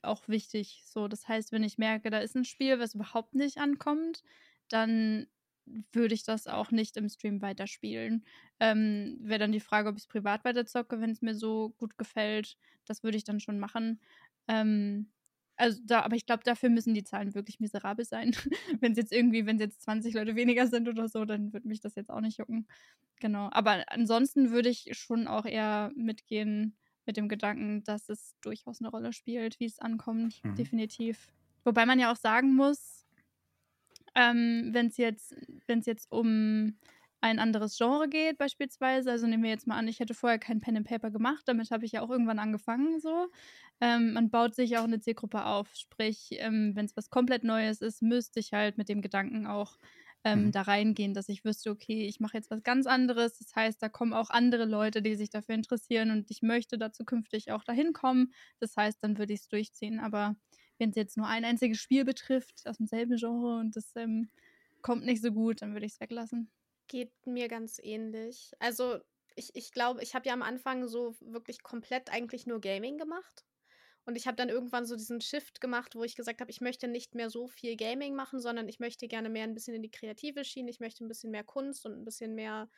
auch wichtig. So, das heißt, wenn ich merke, da ist ein Spiel, was überhaupt nicht ankommt, dann würde ich das auch nicht im Stream weiterspielen. Ähm, Wäre dann die Frage, ob ich es privat weiterzocke, wenn es mir so gut gefällt. Das würde ich dann schon machen. Ähm, also da, aber ich glaube, dafür müssen die Zahlen wirklich miserabel sein. wenn es jetzt irgendwie, wenn es jetzt 20 Leute weniger sind oder so, dann würde mich das jetzt auch nicht jucken. Genau. Aber ansonsten würde ich schon auch eher mitgehen mit dem Gedanken, dass es durchaus eine Rolle spielt, wie es ankommt. Mhm. Definitiv. Wobei man ja auch sagen muss, ähm, wenn es jetzt, wenn es jetzt um ein anderes Genre geht, beispielsweise. Also nehmen wir jetzt mal an, ich hätte vorher kein Pen and Paper gemacht, damit habe ich ja auch irgendwann angefangen. So, ähm, man baut sich auch eine Zielgruppe auf. Sprich, ähm, wenn es was komplett Neues ist, müsste ich halt mit dem Gedanken auch ähm, mhm. da reingehen, dass ich wüsste, okay, ich mache jetzt was ganz anderes. Das heißt, da kommen auch andere Leute, die sich dafür interessieren und ich möchte da zukünftig auch dahin kommen. Das heißt, dann würde ich es durchziehen. Aber wenn es jetzt nur ein einziges Spiel betrifft, aus demselben Genre und das ähm, kommt nicht so gut, dann würde ich es weglassen. Geht mir ganz ähnlich. Also ich, ich glaube, ich habe ja am Anfang so wirklich komplett eigentlich nur Gaming gemacht. Und ich habe dann irgendwann so diesen Shift gemacht, wo ich gesagt habe, ich möchte nicht mehr so viel Gaming machen, sondern ich möchte gerne mehr ein bisschen in die kreative Schiene. Ich möchte ein bisschen mehr Kunst und ein bisschen mehr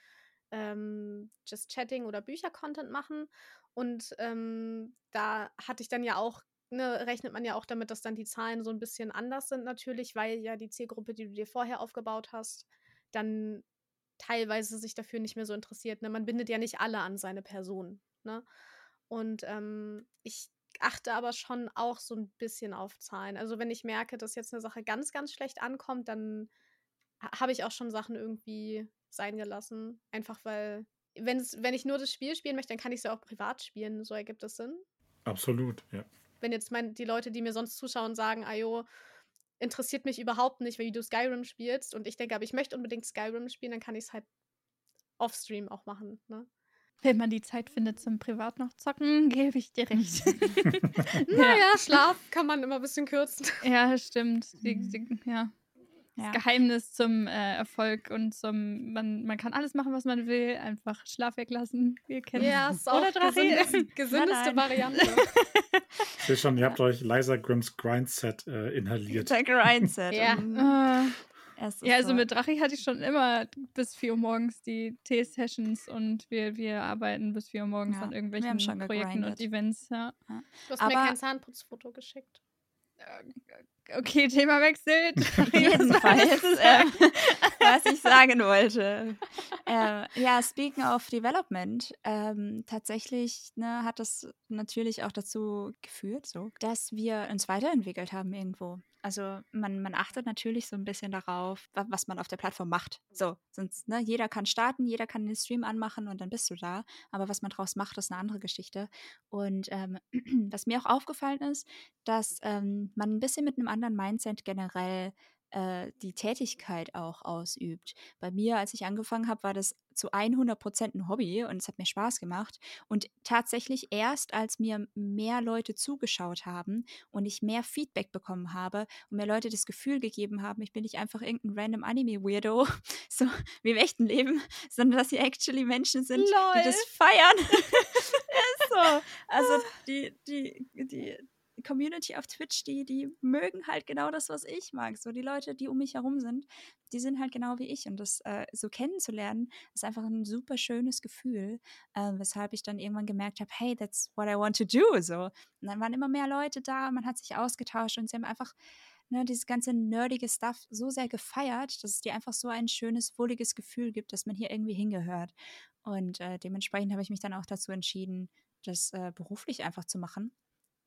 ähm, Just Chatting oder Bücher-Content machen. Und ähm, da hatte ich dann ja auch Ne, rechnet man ja auch damit, dass dann die Zahlen so ein bisschen anders sind natürlich, weil ja die Zielgruppe, die du dir vorher aufgebaut hast, dann teilweise sich dafür nicht mehr so interessiert. Ne? Man bindet ja nicht alle an seine Person. Ne? Und ähm, ich achte aber schon auch so ein bisschen auf Zahlen. Also wenn ich merke, dass jetzt eine Sache ganz, ganz schlecht ankommt, dann habe ich auch schon Sachen irgendwie sein gelassen. Einfach weil, wenn's, wenn ich nur das Spiel spielen möchte, dann kann ich es ja auch privat spielen. So ergibt es Sinn. Absolut, ja. Wenn jetzt mein, die Leute, die mir sonst zuschauen, sagen, ayo, interessiert mich überhaupt nicht, wie du Skyrim spielst und ich denke, aber ich möchte unbedingt Skyrim spielen, dann kann ich es halt off-stream auch machen. Ne? Wenn man die Zeit findet zum Privat noch zocken, gebe ich dir recht. naja, ja. Schlaf kann man immer ein bisschen kürzen. Ja, stimmt. Die, die, ja. Ja. Das Geheimnis zum äh, Erfolg und zum, man, man kann alles machen, was man will, einfach Schlaf weglassen. Wir kennen ja, ist auch Oder gesündeste, gesündeste Variante. Ich sehe schon, ihr habt euch Liza Grimms Grindset äh, inhaliert. Der Grindset. ja. Uh, ja, also mit Drachi hatte ich schon immer bis 4 Uhr morgens die T-Sessions und wir, wir arbeiten bis 4 Uhr morgens ja, an irgendwelchen Projekten und Events. Ja. Du hast Aber mir kein Zahnputzfoto geschickt. Okay, Thema wechselt. Jedenfalls, äh, was ich sagen wollte. Äh, ja, speaking of Development, ähm, tatsächlich ne, hat das natürlich auch dazu geführt, so, dass wir uns weiterentwickelt haben irgendwo. Also man, man achtet natürlich so ein bisschen darauf, was man auf der Plattform macht. So, sonst, ne, jeder kann starten, jeder kann den Stream anmachen und dann bist du da. Aber was man draus macht, ist eine andere Geschichte. Und ähm, was mir auch aufgefallen ist, dass ähm, man ein bisschen mit einem anderen Mindset generell äh, die Tätigkeit auch ausübt. Bei mir, als ich angefangen habe, war das zu 100 Prozent ein Hobby und es hat mir Spaß gemacht. Und tatsächlich erst, als mir mehr Leute zugeschaut haben und ich mehr Feedback bekommen habe und mir Leute das Gefühl gegeben haben, ich bin nicht einfach irgendein random Anime-Weirdo, so wie im echten Leben, sondern dass sie actually Menschen sind, Lol. die das feiern. so. Also die, die, die, Community auf Twitch, die, die mögen halt genau das, was ich mag. So die Leute, die um mich herum sind, die sind halt genau wie ich. Und das äh, so kennenzulernen, ist einfach ein super schönes Gefühl, äh, weshalb ich dann irgendwann gemerkt habe, hey, that's what I want to do. So. Und dann waren immer mehr Leute da, man hat sich ausgetauscht und sie haben einfach ne, dieses ganze nerdige Stuff so sehr gefeiert, dass es dir einfach so ein schönes, wohliges Gefühl gibt, dass man hier irgendwie hingehört. Und äh, dementsprechend habe ich mich dann auch dazu entschieden, das äh, beruflich einfach zu machen.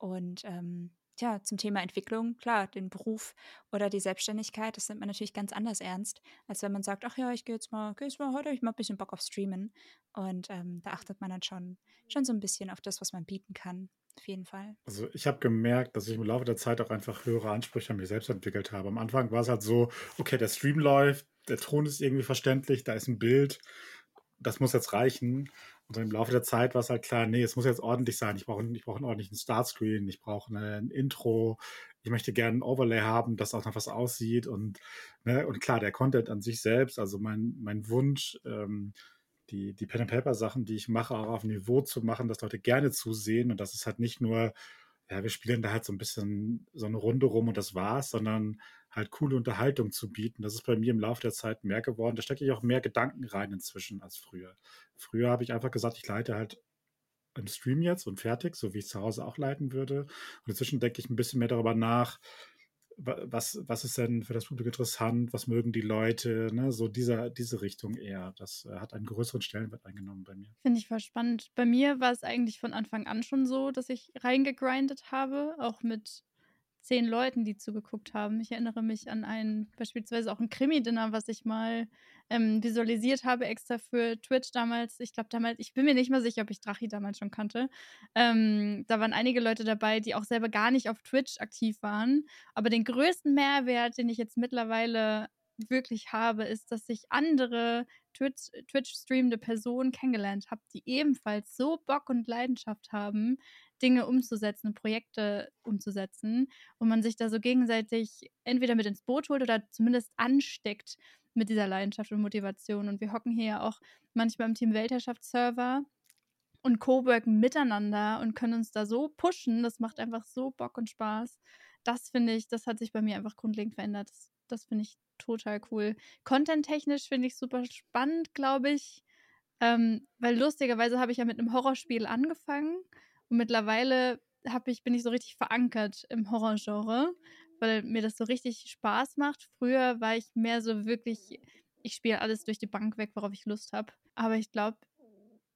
Und ähm, ja, zum Thema Entwicklung, klar, den Beruf oder die Selbstständigkeit, das nimmt man natürlich ganz anders ernst, als wenn man sagt, ach ja, ich gehe jetzt mal, gehe jetzt mal heute, ich mal ein bisschen Bock auf Streamen. Und ähm, da achtet man dann schon, schon so ein bisschen auf das, was man bieten kann. Auf jeden Fall. Also ich habe gemerkt, dass ich im Laufe der Zeit auch einfach höhere Ansprüche an mich selbst entwickelt habe. Am Anfang war es halt so, okay, der Stream läuft, der Ton ist irgendwie verständlich, da ist ein Bild, das muss jetzt reichen. Und im Laufe der Zeit war es halt klar, nee, es muss jetzt ordentlich sein. Ich brauche ich brauch einen ordentlichen Startscreen, ich brauche ein Intro, ich möchte gerne ein Overlay haben, das auch noch was aussieht. Und, ne, und klar, der Content an sich selbst, also mein, mein Wunsch, ähm, die, die Pen-and-Paper-Sachen, die ich mache, auch auf Niveau zu machen, dass Leute gerne zusehen und das ist halt nicht nur, ja, wir spielen da halt so ein bisschen so eine Runde rum und das war's, sondern halt coole Unterhaltung zu bieten. Das ist bei mir im Laufe der Zeit mehr geworden. Da stecke ich auch mehr Gedanken rein inzwischen als früher. Früher habe ich einfach gesagt, ich leite halt im Stream jetzt und fertig, so wie ich zu Hause auch leiten würde. Und inzwischen denke ich ein bisschen mehr darüber nach, was, was ist denn für das Publikum interessant, was mögen die Leute, ne? so dieser, diese Richtung eher. Das äh, hat einen größeren Stellenwert eingenommen bei mir. Finde ich voll spannend. Bei mir war es eigentlich von Anfang an schon so, dass ich reingegrindet habe, auch mit zehn Leuten, die zugeguckt haben. Ich erinnere mich an ein, beispielsweise auch ein Krimi-Dinner, was ich mal ähm, visualisiert habe, extra für Twitch damals. Ich glaube damals, ich bin mir nicht mal sicher, ob ich Drachi damals schon kannte. Ähm, da waren einige Leute dabei, die auch selber gar nicht auf Twitch aktiv waren. Aber den größten Mehrwert, den ich jetzt mittlerweile wirklich habe, ist, dass ich andere Twitch, Twitch-streamende Personen kennengelernt habe, die ebenfalls so Bock und Leidenschaft haben, Dinge umzusetzen, Projekte umzusetzen und man sich da so gegenseitig entweder mit ins Boot holt oder zumindest ansteckt mit dieser Leidenschaft und Motivation. Und wir hocken hier ja auch manchmal im Team Weltherrschaftsserver und coworken miteinander und können uns da so pushen. Das macht einfach so Bock und Spaß. Das finde ich, das hat sich bei mir einfach grundlegend verändert. Das, das finde ich total cool. Content-technisch finde ich super spannend, glaube ich. Ähm, weil lustigerweise habe ich ja mit einem Horrorspiel angefangen und mittlerweile ich, bin ich so richtig verankert im Horrorgenre, weil mir das so richtig Spaß macht. Früher war ich mehr so wirklich, ich spiele alles durch die Bank weg, worauf ich Lust habe. Aber ich glaube,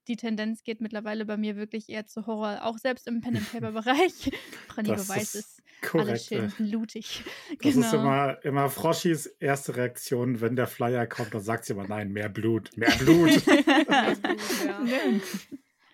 die Tendenz geht mittlerweile bei mir wirklich eher zu Horror, auch selbst im Pen-and-Paper-Bereich. Ronny beweist es. Korrekt. Alles schön blutig. Das genau. ist immer, immer Froschis erste Reaktion, wenn der Flyer kommt, dann sagt sie immer, nein, mehr Blut, mehr Blut. mehr Blut ja.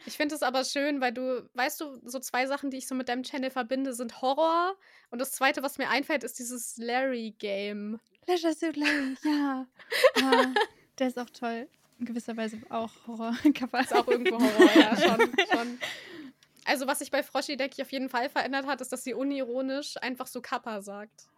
Ich finde es aber schön, weil du, weißt du, so zwei Sachen, die ich so mit deinem Channel verbinde, sind Horror. Und das zweite, was mir einfällt, ist dieses Larry-Game. Leisure Suit Larry, ja. ah, der ist auch toll. In gewisser Weise auch Horror. ist auch irgendwo Horror, ja, schon, schon. Also, was sich bei Froschi, denke ich, auf jeden Fall verändert hat, ist, dass sie unironisch einfach so Kappa sagt.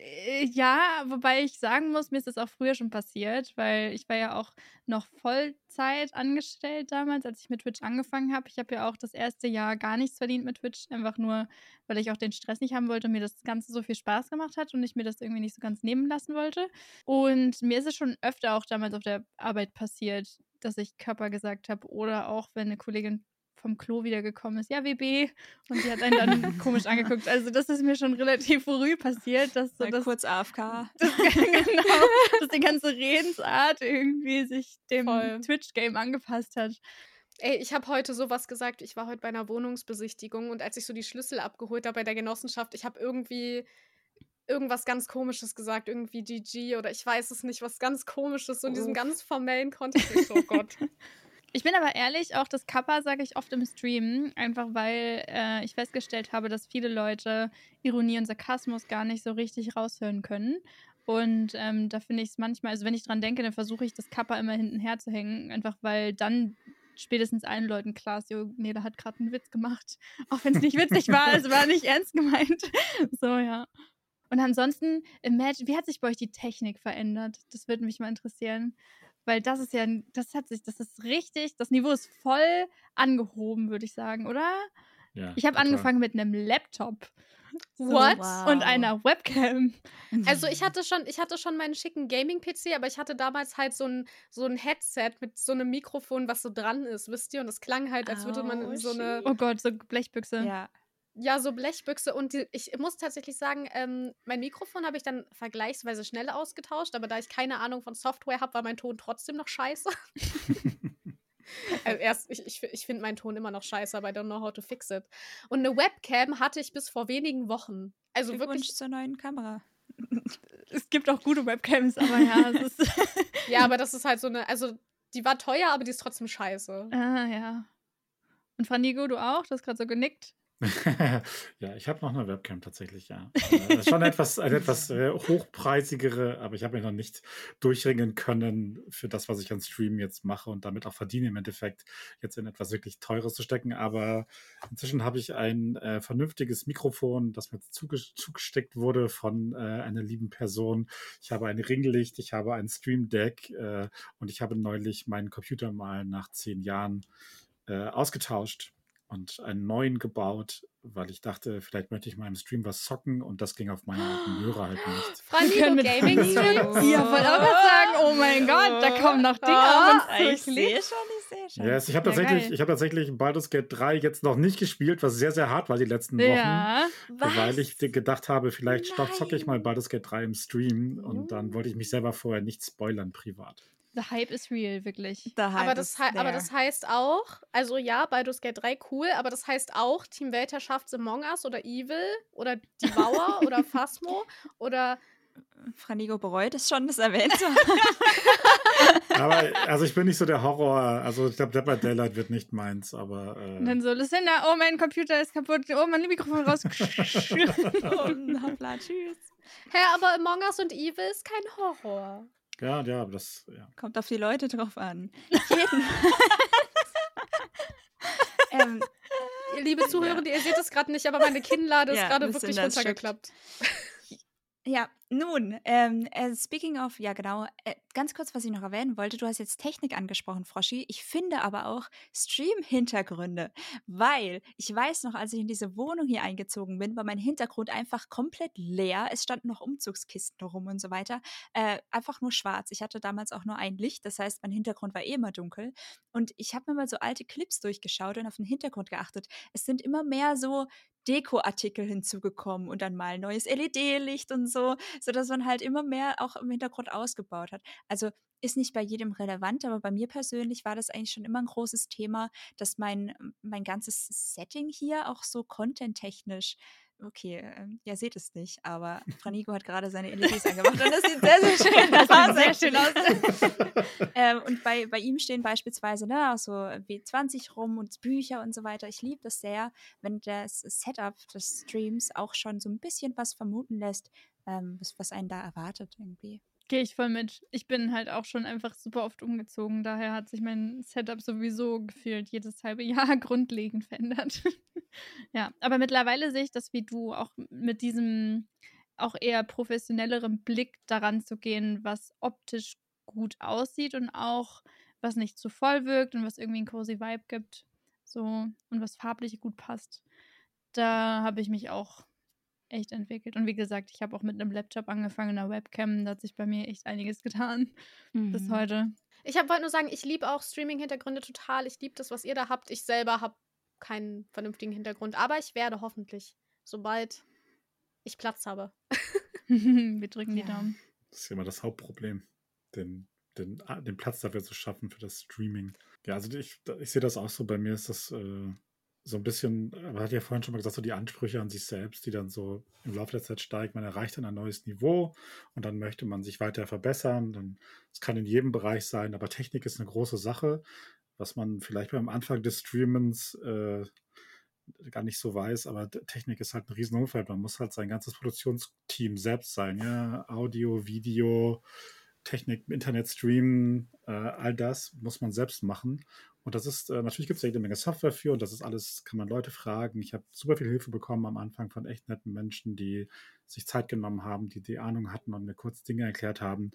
Äh, ja, wobei ich sagen muss, mir ist das auch früher schon passiert, weil ich war ja auch noch Vollzeit angestellt damals, als ich mit Twitch angefangen habe. Ich habe ja auch das erste Jahr gar nichts verdient mit Twitch, einfach nur, weil ich auch den Stress nicht haben wollte und mir das Ganze so viel Spaß gemacht hat und ich mir das irgendwie nicht so ganz nehmen lassen wollte. Und mir ist es schon öfter auch damals auf der Arbeit passiert, dass ich Körper gesagt habe oder auch wenn eine Kollegin vom Klo wiedergekommen ist, ja, WB. Und sie hat einen dann komisch angeguckt. Also das ist mir schon relativ früh passiert, dass so das, kurz AFK. Das, genau, dass die ganze Redensart irgendwie sich dem Twitch-Game angepasst hat. Ey, ich habe heute sowas gesagt. Ich war heute bei einer Wohnungsbesichtigung und als ich so die Schlüssel abgeholt habe bei der Genossenschaft, ich habe irgendwie irgendwas ganz Komisches gesagt, irgendwie GG oder ich weiß es nicht, was ganz Komisches, so in diesem ganz formellen Kontext. Oh Gott. Ich bin aber ehrlich, auch das Kappa sage ich oft im Stream, einfach weil äh, ich festgestellt habe, dass viele Leute Ironie und Sarkasmus gar nicht so richtig raushören können. Und ähm, da finde ich es manchmal, also wenn ich dran denke, dann versuche ich das Kappa immer hinten herzuhängen, einfach weil dann spätestens allen Leuten klar ist, nee, da hat gerade einen Witz gemacht. Auch wenn es nicht witzig war, es war nicht ernst gemeint. so, ja. Und ansonsten, Imagine, wie hat sich bei euch die Technik verändert? Das würde mich mal interessieren. Weil das ist ja, das hat sich, das ist richtig, das Niveau ist voll angehoben, würde ich sagen, oder? Ja, ich habe angefangen mit einem Laptop. So, What? Wow. Und einer Webcam. Also ich hatte schon, ich hatte schon meinen schicken Gaming-PC, aber ich hatte damals halt so ein, so ein Headset mit so einem Mikrofon, was so dran ist, wisst ihr? Und es klang halt, als würde man in so eine. Oh Gott, so Blechbüchse. Ja. Ja, so Blechbüchse. Und die, ich muss tatsächlich sagen, ähm, mein Mikrofon habe ich dann vergleichsweise schnell ausgetauscht, aber da ich keine Ahnung von Software habe, war mein Ton trotzdem noch scheiße. also erst, ich, ich, ich finde meinen Ton immer noch scheiße, aber I don't know how to fix it. Und eine Webcam hatte ich bis vor wenigen Wochen. Also wirklich zur neuen Kamera. es gibt auch gute Webcams, aber ja, es ist ja, aber das ist halt so eine, also die war teuer, aber die ist trotzdem scheiße. Ah, ja. Und Franigo, du auch? Du hast gerade so genickt. ja, ich habe noch eine Webcam tatsächlich, ja. Äh, schon etwas, eine etwas äh, hochpreisigere, aber ich habe mich noch nicht durchringen können für das, was ich an Stream jetzt mache und damit auch verdiene im Endeffekt, jetzt in etwas wirklich Teures zu stecken. Aber inzwischen habe ich ein äh, vernünftiges Mikrofon, das mir zuge zugesteckt wurde von äh, einer lieben Person. Ich habe ein Ringlicht, ich habe ein Stream Deck äh, und ich habe neulich meinen Computer mal nach zehn Jahren äh, ausgetauscht und einen neuen gebaut, weil ich dachte, vielleicht möchte ich mal im Stream was zocken und das ging auf meinen alten Hörer halt nicht. Franco Gaming Stream? Ja, wollte auch was sagen. Oh mein Gott, da kommen noch Dinge auf uns zu. Ich sehe schon, ich sehe schon. Yes, ich habe Ja, tatsächlich, ich habe tatsächlich Baldur's Gate 3 jetzt noch nicht gespielt, was sehr, sehr hart war die letzten Wochen. Ja. Weil ich gedacht habe, vielleicht Nein. zocke ich mal Baldur's Gate 3 im Stream und dann wollte ich mich selber vorher nicht spoilern privat. The Hype is real, wirklich. Aber das, ist aber das heißt auch, also ja, Baldur's Gate 3 cool, aber das heißt auch Team Weltherrschaft Among Us oder Evil oder Devour oder Phasmo oder Franigo bereut es schon, das erwähnt zu haben. Aber also ich bin nicht so der Horror, also ich glaube, Dead by Daylight wird nicht meins, aber äh, dann so, Lucinda, oh, mein Computer ist kaputt. Oh, mein Mikrofon raus. Und hoppla, tschüss. Hä, aber Among Us und Evil ist kein Horror. Ja, ja, das, ja. Kommt auf die Leute drauf an. Ähm, liebe Zuhörende, ihr seht es gerade nicht, aber meine Kinnlade ist Ja, gerade Lucinda wirklich ist runtergeklappt. Ja, nun, ähm, äh, speaking of, ja genau, äh, ganz kurz, was ich noch erwähnen wollte, du hast jetzt Technik angesprochen, Froschi. Ich finde aber auch Stream-Hintergründe, weil ich weiß noch, als ich in diese Wohnung hier eingezogen bin, war mein Hintergrund einfach komplett leer. Es standen noch Umzugskisten rum und so weiter. Äh, einfach nur schwarz. Ich hatte damals auch nur ein Licht, das heißt, mein Hintergrund war eh immer dunkel. Und ich habe mir mal so alte Clips durchgeschaut und auf den Hintergrund geachtet. Es sind immer mehr so Dekoartikel hinzugekommen und dann mal neues LED-Licht und so, sodass man halt immer mehr auch im Hintergrund ausgebaut hat. Also ist nicht bei jedem relevant, aber bei mir persönlich war das eigentlich schon immer ein großes Thema, dass mein, mein ganzes Setting hier auch so content-technisch Okay, ähm, ihr seht es nicht, aber Franigo hat gerade seine LEDs angemacht und das sieht sehr, sehr schön Das sieht sehr schön aus. ähm, und bei, bei ihm stehen beispielsweise ne, so W20 rum und Bücher und so weiter. Ich liebe das sehr, wenn das Setup des Streams auch schon so ein bisschen was vermuten lässt, ähm, was, was einen da erwartet irgendwie. Gehe ich voll mit. Ich bin halt auch schon einfach super oft umgezogen. Daher hat sich mein Setup sowieso gefühlt jedes halbe Jahr grundlegend verändert. ja, aber mittlerweile sehe ich das wie du, auch mit diesem auch eher professionelleren Blick daran zu gehen, was optisch gut aussieht und auch was nicht zu voll wirkt und was irgendwie einen cozy Vibe gibt. So und was farblich gut passt. Da habe ich mich auch echt entwickelt. Und wie gesagt, ich habe auch mit einem Laptop angefangen, einer Webcam. Da hat sich bei mir echt einiges getan bis Mhm. heute. Ich wollte nur sagen, ich liebe auch Streaming-Hintergründe total. Ich liebe das, was ihr da habt. Ich selber habe keinen vernünftigen Hintergrund, aber ich werde hoffentlich, sobald ich Platz habe. Wir drücken die Ja. Daumen. Das ist ja immer das Hauptproblem, den, den, den Platz dafür zu schaffen für das Streaming. Ja, also ich, ich sehe das auch so. Bei mir ist das äh, so ein bisschen, man hat ja vorhin schon mal gesagt, so die Ansprüche an sich selbst, die dann so im Laufe der Zeit steigen. Man erreicht dann ein neues Niveau und dann möchte man sich weiter verbessern. Dann, das kann in jedem Bereich sein, aber Technik ist eine große Sache, was man vielleicht beim Anfang des Streamens äh, gar nicht so weiß, aber Technik ist halt ein Riesenumfeld. Man muss halt sein ganzes Produktionsteam selbst sein, ja, Audio, Video, Technik, Internet streamen, äh, all das muss man selbst machen. Und das ist, äh, natürlich gibt es jede Menge Software für und das ist alles, kann man Leute fragen. Ich habe super viel Hilfe bekommen am Anfang von echt netten Menschen, die sich Zeit genommen haben, die die Ahnung hatten und mir kurz Dinge erklärt haben.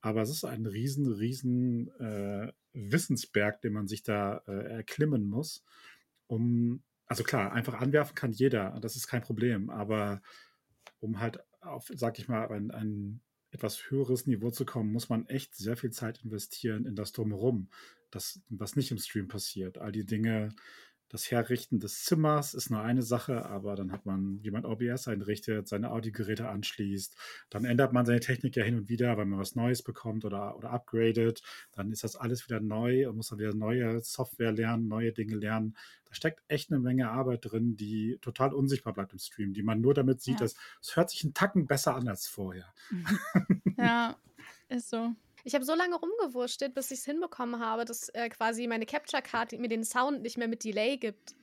Aber es ist ein riesen, riesen äh, Wissensberg, den man sich da äh, erklimmen muss, um also klar, einfach anwerfen kann jeder, das ist kein Problem, aber um halt auf, sag ich mal, ein, ein etwas höheres Niveau zu kommen, muss man echt sehr viel Zeit investieren in das Drumherum, das, was nicht im Stream passiert. All die Dinge, das Herrichten des Zimmers ist nur eine Sache, aber dann hat man, wie man OBS einrichtet, seine Audiogeräte anschließt, dann ändert man seine Technik ja hin und wieder, weil man was Neues bekommt oder, oder upgradet, dann ist das alles wieder neu und muss dann wieder neue Software lernen, neue Dinge lernen. Da steckt echt eine Menge Arbeit drin, die total unsichtbar bleibt im Stream, die man nur damit sieht, Ja. dass es hört sich einen Tacken besser an als vorher. Mhm. Ja, ist so. Ich habe so lange rumgewurschtelt, bis ich es hinbekommen habe, dass äh, quasi meine Capture-Card mir den Sound nicht mehr mit Delay gibt.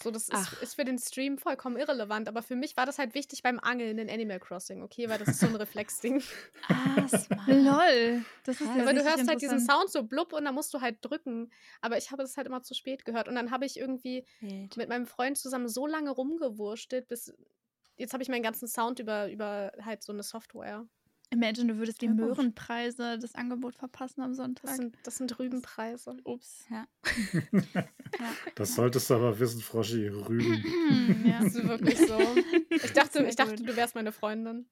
So, das ist, ist, für den Stream vollkommen irrelevant. Aber für mich war das halt wichtig beim Angeln in Animal Crossing, okay? Weil das ist so ein Reflexding. ah, smart. Lol. Das ist ja, Aber du hörst halt diesen Sound so blub und dann musst du halt drücken. Aber ich habe das halt immer zu spät gehört. Und dann habe ich irgendwie Wild. mit meinem Freund zusammen so lange rumgewurschtelt, bis jetzt habe ich meinen ganzen Sound über, über halt so eine Software. Imagine, du würdest die Möhrenpreise das Angebot verpassen am Sonntag. Das sind, das sind Rübenpreise. Ups. Ja. ja. Das solltest du aber wissen, Froschi. Rüben. ja, das ist wirklich so. Ich dachte, ich dachte du wärst meine Freundin.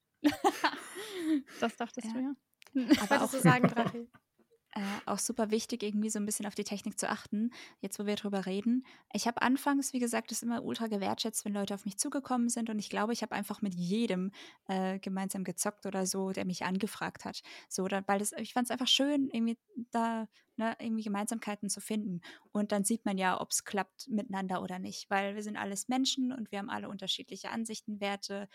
das dachtest ja. du, ja. Aber auch, sagen, Drache? äh, auch super wichtig, irgendwie so ein bisschen auf die Technik zu achten, jetzt wo wir drüber reden. Ich habe anfangs, wie gesagt, das immer ultra gewertschätzt, wenn Leute auf mich zugekommen sind und ich glaube, ich habe einfach mit jedem äh, gemeinsam gezockt oder so, der mich angefragt hat. So, da, weil das, ich fand es einfach schön, irgendwie da ne, irgendwie Gemeinsamkeiten zu finden. Und dann sieht man ja, ob es klappt miteinander oder nicht, weil wir sind alles Menschen und wir haben alle unterschiedliche Ansichten, Werte,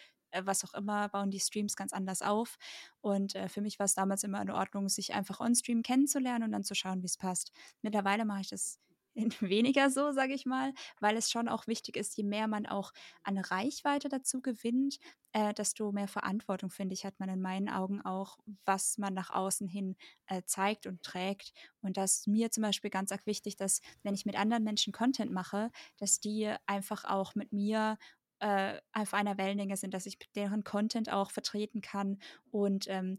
was auch immer, bauen die Streams ganz anders auf. Und äh, für mich war es damals immer in Ordnung, sich einfach on-stream kennenzulernen und dann zu schauen, wie es passt. Mittlerweile mache ich das weniger so, sage ich mal, weil es schon auch wichtig ist, je mehr man auch an Reichweite dazu gewinnt, äh, desto mehr Verantwortung, finde ich, hat man in meinen Augen auch, was man nach außen hin äh, zeigt und trägt. Und das ist mir zum Beispiel ganz arg wichtig, dass wenn ich mit anderen Menschen Content mache, dass die einfach auch mit mir äh, auf einer Wellenlänge sind, dass ich deren Content auch vertreten kann und ähm,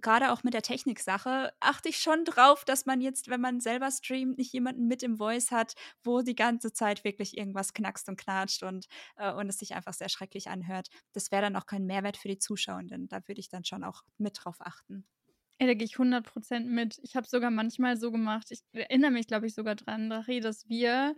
gerade auch mit der Technik-Sache achte ich schon drauf, dass man jetzt, wenn man selber streamt, nicht jemanden mit im Voice hat, wo die ganze Zeit wirklich irgendwas knackst und knatscht und, äh, und es sich einfach sehr schrecklich anhört. Das wäre dann auch kein Mehrwert für die Zuschauenden. Da würde ich dann schon auch mit drauf achten. Ey, da gehe ich 100% mit. Ich habe sogar manchmal so gemacht, ich erinnere mich, glaube ich, sogar dran, Dari, dass wir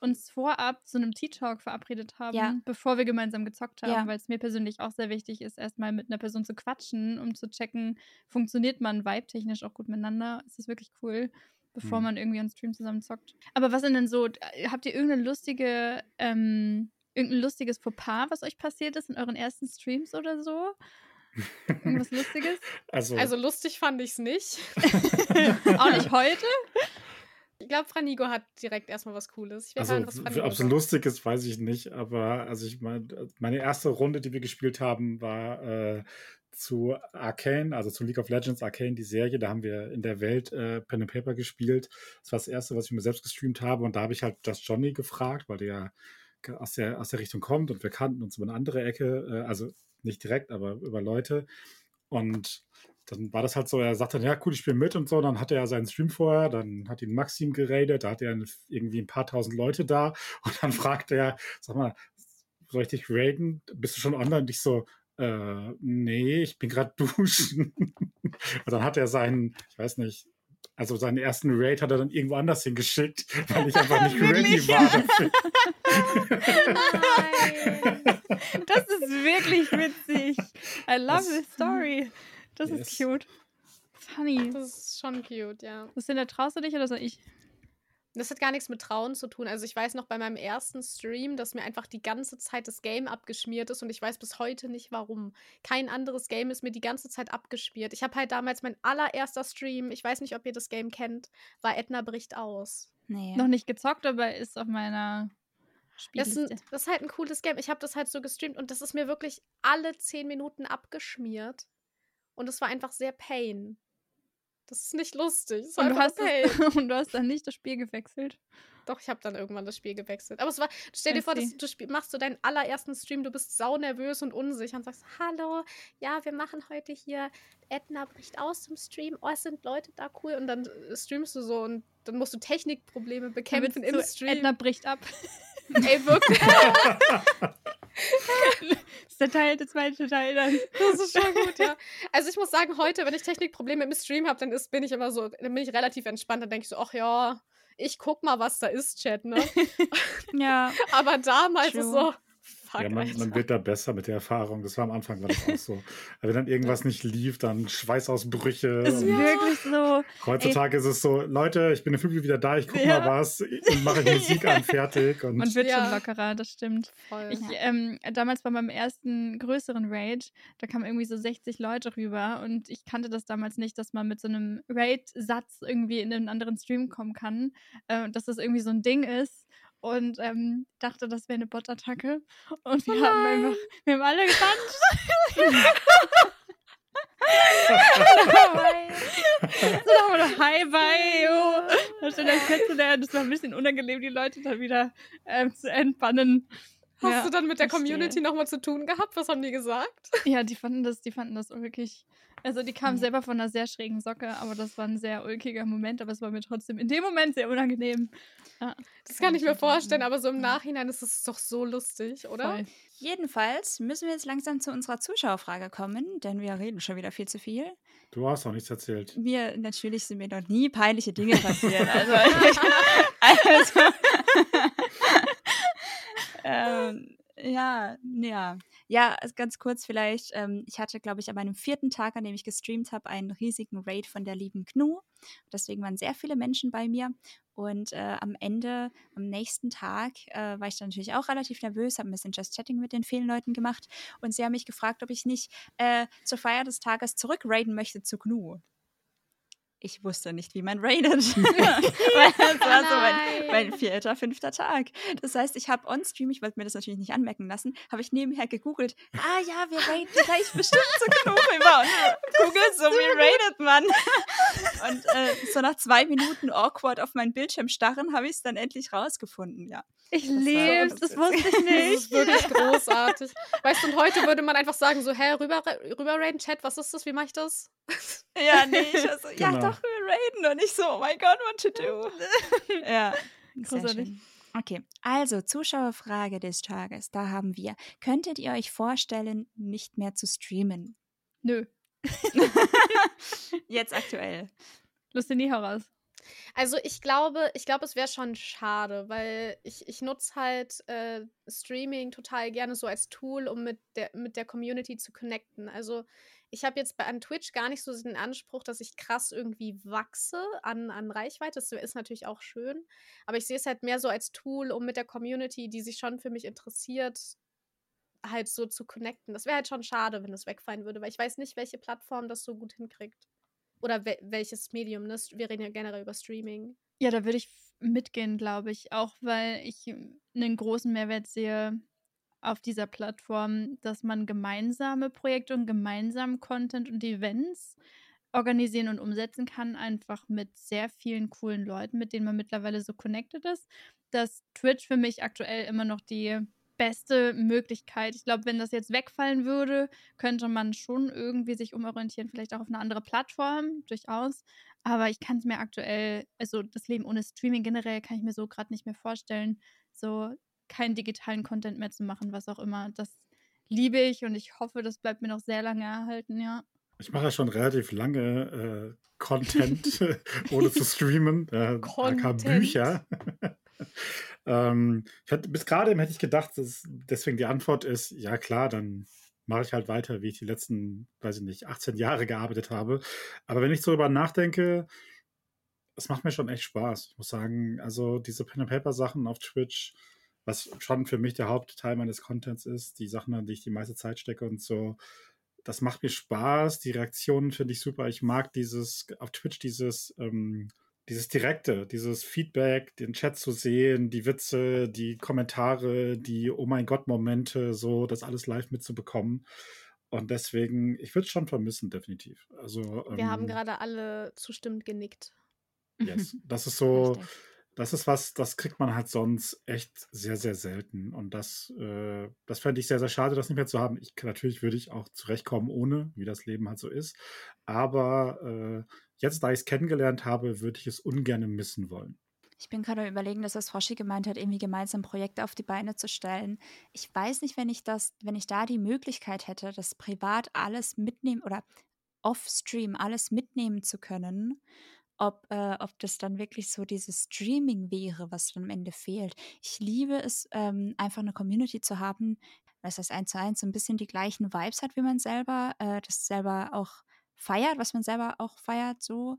uns vorab zu einem Tea-Talk verabredet haben, ja. bevor wir gemeinsam gezockt haben, ja. weil es mir persönlich auch sehr wichtig ist, erstmal mit einer Person zu quatschen, um zu checken, funktioniert man vibe-technisch auch gut miteinander. Es ist wirklich cool, bevor mhm. man irgendwie on Stream zusammen zockt. Aber was sind denn so, habt ihr irgendeine lustige, ähm, irgendein lustiges Fauxpas, was euch passiert ist in euren ersten Streams oder so? Irgendwas Lustiges? Also, also lustig fand ich es nicht. auch nicht heute? Ich glaube, Franigo hat direkt erstmal was Cooles. also, hören, ob es lustig ist, weiß ich nicht. Aber also ich meine, meine erste Runde, die wir gespielt haben, war äh, zu Arcane, also zu League of Legends Arcane, die Serie. Da haben wir in der Welt äh, Pen and Paper gespielt. Das war das erste, was ich mir selbst gestreamt habe. Und da habe ich halt das Johnny gefragt, weil der aus der, aus der Richtung kommt und wir kannten uns über eine andere Ecke, äh, also nicht direkt, aber über Leute. Und dann war das halt so, er sagte, ja, cool, ich spiele mit und so. Dann hatte er seinen Stream vorher, dann hat ihn Maxim geradet, da hat er irgendwie ein paar tausend Leute da und dann fragte er, sag mal, soll ich dich raiden? Bist du schon online? Und ich so, äh, nee, ich bin gerade duschen. und dann hat er seinen, ich weiß nicht, also seinen ersten Raid hat er dann irgendwo anders hingeschickt, weil ich einfach nicht ready war dafür. das ist wirklich witzig. I love das, this story. Das yes. ist cute. Funny. Das ist schon cute, ja. Was denn, da traust du dich oder soll ich? Das hat gar nichts mit Trauen zu tun. Also ich weiß noch bei meinem ersten Stream, dass mir einfach die ganze Zeit das Game abgeschmiert ist und ich weiß bis heute nicht warum. Kein anderes Game ist mir die ganze Zeit abgeschmiert. Ich habe halt damals mein allererster Stream, ich weiß nicht, ob ihr das Game kennt, war Edna bricht aus. Nee. Noch nicht gezockt, aber ist auf meiner das, sind, das ist halt ein cooles Game. Ich habe das halt so gestreamt und das ist mir wirklich alle zehn Minuten abgeschmiert. Und es war einfach sehr pain. Das ist nicht lustig. Und du, hast das, und du hast dann nicht das Spiel gewechselt. Doch, ich habe dann irgendwann das Spiel gewechselt. Aber es war, stell dir vor, dass du spiel, machst so deinen allerersten Stream, du bist sau nervös und unsicher und sagst, hallo, ja, wir machen heute hier, Edna bricht aus dem Stream, oh, es sind Leute da cool und dann äh, streamst du so und dann musst du Technikprobleme bekämpfen im Stream. Edna bricht ab. Ey, wirklich. das ist der Teil, der zweite Teil dann. Das ist schon gut, ja. Also ich muss sagen, heute, wenn ich Technikprobleme im Stream habe, dann ist, bin ich immer so, dann bin ich relativ entspannt. Dann denke ich so, ach ja, ich guck mal, was da ist, Chat, ne? ja. Aber damals True. ist so, Tag. Ja, man, man wird da besser mit der Erfahrung. Das war am Anfang war das auch so. Aber wenn dann irgendwas nicht lief, dann Schweißausbrüche. Ist und wirklich so. heutzutage ist es so, Leute, ich bin in fünf Minuten wieder da, ich gucke Ja. mal was und mache Musik an, fertig. Und Man wird Ja. schon lockerer, das stimmt. Voll. Ich, ähm, damals bei meinem ersten größeren Raid, da kamen irgendwie so 60 Leute rüber und ich kannte das damals nicht, dass man mit so einem Raid-Satz irgendwie in einen anderen Stream kommen kann, äh, dass das irgendwie so ein Ding ist und ähm, dachte, das wäre eine Bot-Attacke und wir Oh haben einfach, wir haben alle getanzt. so haben wir noch Hi, bye, yo. Kennenzulernen, das war ein bisschen unangenehm, die Leute dann wieder ähm, zu entbannen. Hast Ja, du dann mit der. Community nochmal zu tun gehabt? Was haben die gesagt? Ja, die fanden das, die fanden das wirklich. Also die kamen Ja. selber von einer sehr schrägen Socke, aber das war ein sehr ulkiger Moment, aber es war mir trotzdem in dem Moment sehr unangenehm. Ja, Das kann ich mir vorstellen, aber so im Ja. Nachhinein ist es doch so lustig, oder? voll. Jedenfalls müssen wir jetzt langsam zu unserer Zuschauerfrage kommen, denn wir reden schon wieder viel zu viel. du hast auch nichts erzählt. Mir, natürlich sind mir noch nie peinliche Dinge passiert. Also, also ähm, ja, ja. Ja, also ganz kurz vielleicht. Ähm, ich hatte, glaube ich, an meinem vierten Tag, an dem ich gestreamt habe, einen riesigen Raid von der lieben Gnu. Deswegen waren sehr viele Menschen bei mir. Und äh, am Ende, am nächsten Tag, äh, war ich dann natürlich auch relativ nervös, habe ein bisschen Just Chatting mit den vielen Leuten gemacht. Und sie haben mich gefragt, ob ich nicht äh, zur Feier des Tages zurück raiden möchte zu Gnu. Ich wusste nicht, wie man raidet. Weil das war so mein, mein vierter, fünfter Tag. Das heißt, ich habe on-stream, ich wollte mir das natürlich nicht anmerken lassen, habe ich nebenher gegoogelt, ah ja, wir raiden gleich bestimmt zu. Und googelt so, wie raidet man? Und äh, so nach zwei Minuten awkward auf meinen Bildschirm starren, habe ich es dann endlich rausgefunden, ja. Ich lieb's, so das wusste ich Das nicht. ist wirklich großartig. Weißt du, und heute würde man einfach sagen, so, hä, rüber, rüber raiden, Chat, was ist das, wie mache ich das? Ja, nee, ich war so, ja Genau. doch, wir raiden. Und ich so, oh mein Gott, what to do? ja, Großartig. Okay, also Zuschauerfrage des Tages. Da haben wir. Könntet ihr euch vorstellen, nicht mehr zu streamen? Nö, Jetzt aktuell. Lust nie heraus. Also ich glaube, ich glaube, es wäre schon schade, weil ich, ich nutze halt äh, Streaming total gerne so als Tool, um mit der, mit der Community zu connecten. Also ich habe jetzt bei an Twitch gar nicht so den Anspruch, dass ich krass irgendwie wachse an, an Reichweite. Das ist natürlich auch schön. Aber ich sehe es halt mehr so als Tool, um mit der Community, die sich schon für mich interessiert, halt so zu connecten. Das wäre halt schon schade, wenn es wegfallen würde, weil ich weiß nicht, welche Plattform das so gut hinkriegt. Oder wel welches Medium, ne? Wir reden ja generell über Streaming. Ja, da würde ich mitgehen, glaube ich. Auch weil ich einen großen Mehrwert sehe auf dieser Plattform, dass man gemeinsame Projekte und gemeinsamen Content und Events organisieren und umsetzen kann, einfach mit sehr vielen coolen Leuten, mit denen man mittlerweile so connected ist, dass Twitch für mich aktuell immer noch die beste Möglichkeit. Ich glaube, wenn das jetzt wegfallen würde, könnte man schon irgendwie sich umorientieren, vielleicht auch auf eine andere Plattform, durchaus. Aber ich kann es mir aktuell, also das Leben ohne Streaming generell kann ich mir so gerade nicht mehr vorstellen, so keinen digitalen Content mehr zu machen, was auch immer. Das liebe ich und ich hoffe, das bleibt mir noch sehr lange erhalten, ja. Ich mache ja schon relativ lange äh, Content, ohne zu streamen. Äh, Content. Bücher. Ähm, ich hatte, bis gerade hätte ich gedacht, dass deswegen die Antwort ist, ja klar, dann mache ich halt weiter, wie ich die letzten, weiß ich nicht, 18 Jahre gearbeitet habe. Aber wenn ich so darüber nachdenke, es macht mir schon echt Spaß. Ich muss sagen, also diese Pen-and-Paper-Sachen auf Twitch, was schon für mich der Hauptteil meines Contents ist, die Sachen, an die ich die meiste Zeit stecke und so, das macht mir Spaß. Die Reaktionen finde ich super. Ich mag dieses auf Twitch dieses ähm, dieses direkte, dieses Feedback, den Chat zu sehen, die Witze, die Kommentare, die Oh mein Gott Momente, so das alles live mitzubekommen. Und deswegen, ich würde es schon vermissen, definitiv. Also Wir haben ähm, gerade alle zustimmend genickt. yes, das ist so, Richtig. Das ist was, das kriegt man halt sonst echt sehr, sehr selten. Und das, äh, das fände ich sehr, sehr schade, das nicht mehr zu haben. Ich, natürlich würde ich auch zurechtkommen ohne, wie das Leben halt so ist. Aber äh, jetzt, da ich es kennengelernt habe, würde ich es ungern missen wollen. Ich bin gerade überlegen, dass das Froschi gemeint hat, irgendwie gemeinsam Projekte auf die Beine zu stellen. Ich weiß nicht, wenn ich das, wenn ich da die Möglichkeit hätte, das privat alles mitnehmen oder off-stream alles mitnehmen zu können, ob, äh, ob das dann wirklich so dieses Streaming wäre, was dann am Ende fehlt. Ich liebe es, ähm, einfach eine Community zu haben, dass das eins zu eins so ein bisschen die gleichen Vibes hat wie man selber, äh, das selber auch feiert, was man selber auch feiert, so.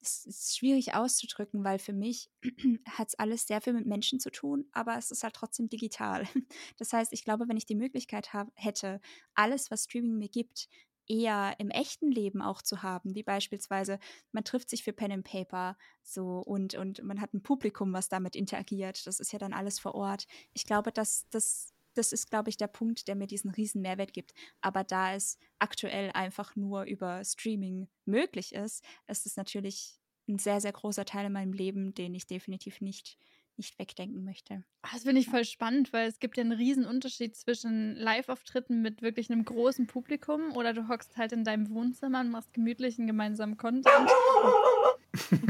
Es ist schwierig auszudrücken, weil für mich hat es alles sehr viel mit Menschen zu tun, aber es ist halt trotzdem digital. Das heißt, ich glaube, wenn ich die Möglichkeit hab, hätte, alles, was Streaming mir gibt, eher im echten Leben auch zu haben, wie beispielsweise man trifft sich für Pen and Paper so und und man hat ein Publikum, was damit interagiert. Das ist ja dann alles vor Ort. Ich glaube, dass das das ist, glaube ich, der Punkt, der mir diesen riesen Mehrwert gibt. Aber da es aktuell einfach nur über Streaming möglich ist, ist es natürlich ein sehr, sehr großer Teil in meinem Leben, den ich definitiv nicht nicht wegdenken möchte. Ah, das finde ich voll spannend, weil es gibt ja einen riesen Unterschied zwischen Live-Auftritten mit wirklich einem großen Publikum oder du hockst halt in deinem Wohnzimmer und machst gemütlichen gemeinsamen Content.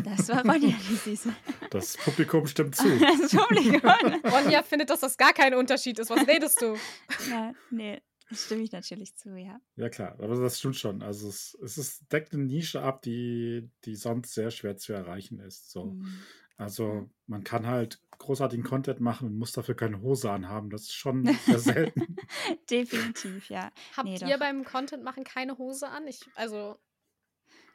Das war Ronja, die Süße. Das Publikum stimmt zu. Das Publikum. Ronja findet, dass das gar kein Unterschied ist. Was redest du? Ja, nee, das stimme ich natürlich zu, ja. Ja, klar, aber das stimmt schon. Also es, es ist, deckt eine Nische ab, die, die sonst sehr schwer zu erreichen ist. So. Mhm. Also man kann halt großartigen Content machen und muss dafür keine Hose anhaben. Das ist schon sehr selten. Definitiv, ja. Habt Nee, ihr doch. beim Content machen keine Hose an? Ich, also,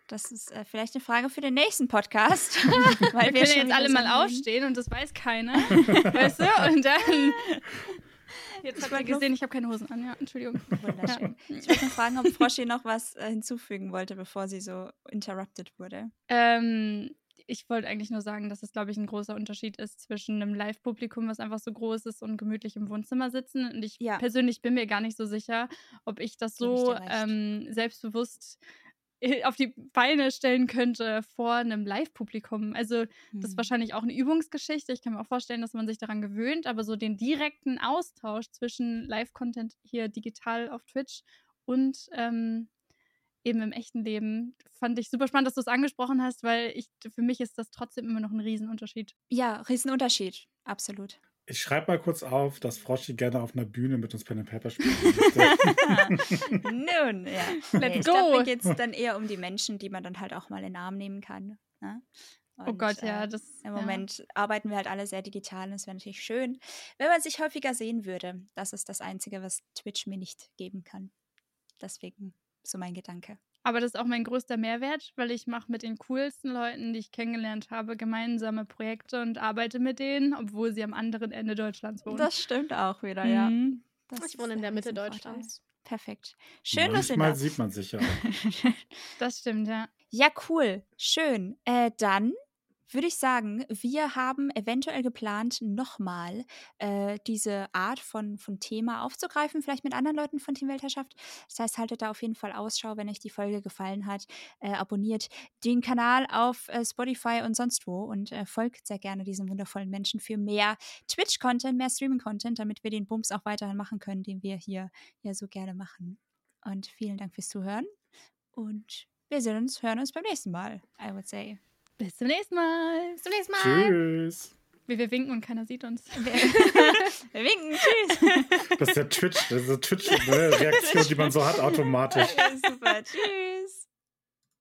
Das ist äh, vielleicht eine Frage für den nächsten Podcast. weil Wir können schon jetzt alle mal aufstehen und das weiß keiner. weißt du? Und dann. Jetzt Ich habt ihr wollte nur- gesehen, ich habe keine Hosen an. Ja, Entschuldigung. Wunderschön. Ich wollte nur fragen, ob Froschi noch was äh, hinzufügen wollte, bevor sie so interrupted wurde. Ähm, ich wollte eigentlich nur sagen, dass es, glaube ich, ein großer Unterschied ist zwischen einem Live-Publikum, was einfach so groß ist und gemütlich im Wohnzimmer sitzen. Und ich Ja. persönlich bin mir gar nicht so sicher, ob ich das ich so recht. ähm, selbstbewusst äh, auf die Beine stellen könnte vor einem Live-Publikum. Also das ist Hm. wahrscheinlich auch eine Übungsgeschichte. Ich kann mir auch vorstellen, dass man sich daran gewöhnt, aber so den direkten Austausch zwischen Live-Content hier digital auf Twitch und ähm, eben im echten Leben fand ich super spannend, dass du es angesprochen hast, weil ich für mich ist das trotzdem immer noch ein Riesenunterschied. Ja, Riesenunterschied. Absolut. Ich schreibe mal kurz auf, dass Froschi gerne auf einer Bühne mit uns Pen and Paper spielen möchte. Nun, ja. Let's ich glaube, go. mir geht es dann eher um die Menschen, die man dann halt auch mal in den Arm nehmen kann. Ne? oh Und, Gott, ja, äh, das Im ja. Moment arbeiten wir halt alle sehr digital und es wäre natürlich schön, wenn man sich häufiger sehen würde. Das ist das Einzige, was Twitch mir nicht geben kann. Deswegen so mein Gedanke. Aber das ist auch mein größter Mehrwert, weil ich mache mit den coolsten Leuten, die ich kennengelernt habe, gemeinsame Projekte und arbeite mit denen, obwohl sie am anderen Ende Deutschlands wohnen. Das stimmt auch wieder, ja. Mhm. Das ich wohne in der Mitte. Deutschlands. Perfekt. Schön, dass Manchmal ihr sieht man sich ja. Das stimmt, ja. Ja, cool. Schön. Äh, dann würde ich sagen, wir haben eventuell geplant, nochmal äh, diese Art von, von Thema aufzugreifen, vielleicht mit anderen Leuten von Team Weltherrschaft. Das heißt, haltet da auf jeden Fall Ausschau, wenn euch die Folge gefallen hat. Äh, abonniert den Kanal auf äh, Spotify und sonst wo und äh, folgt sehr gerne diesen wundervollen Menschen für mehr Twitch-Content, mehr Streaming-Content, damit wir den Bums auch weiterhin machen können, den wir hier ja so gerne machen. Und vielen Dank fürs Zuhören und wir sehen uns, hören uns beim nächsten Mal, I would say. Bis zum nächsten Mal. Bis zum nächsten Mal. Tschüss. Wie wir winken und keiner sieht uns. Wir, wir winken, tschüss. Das ist der Twitch, das ist eine Twitch-Reaktion, die man so hat automatisch. Super, tschüss.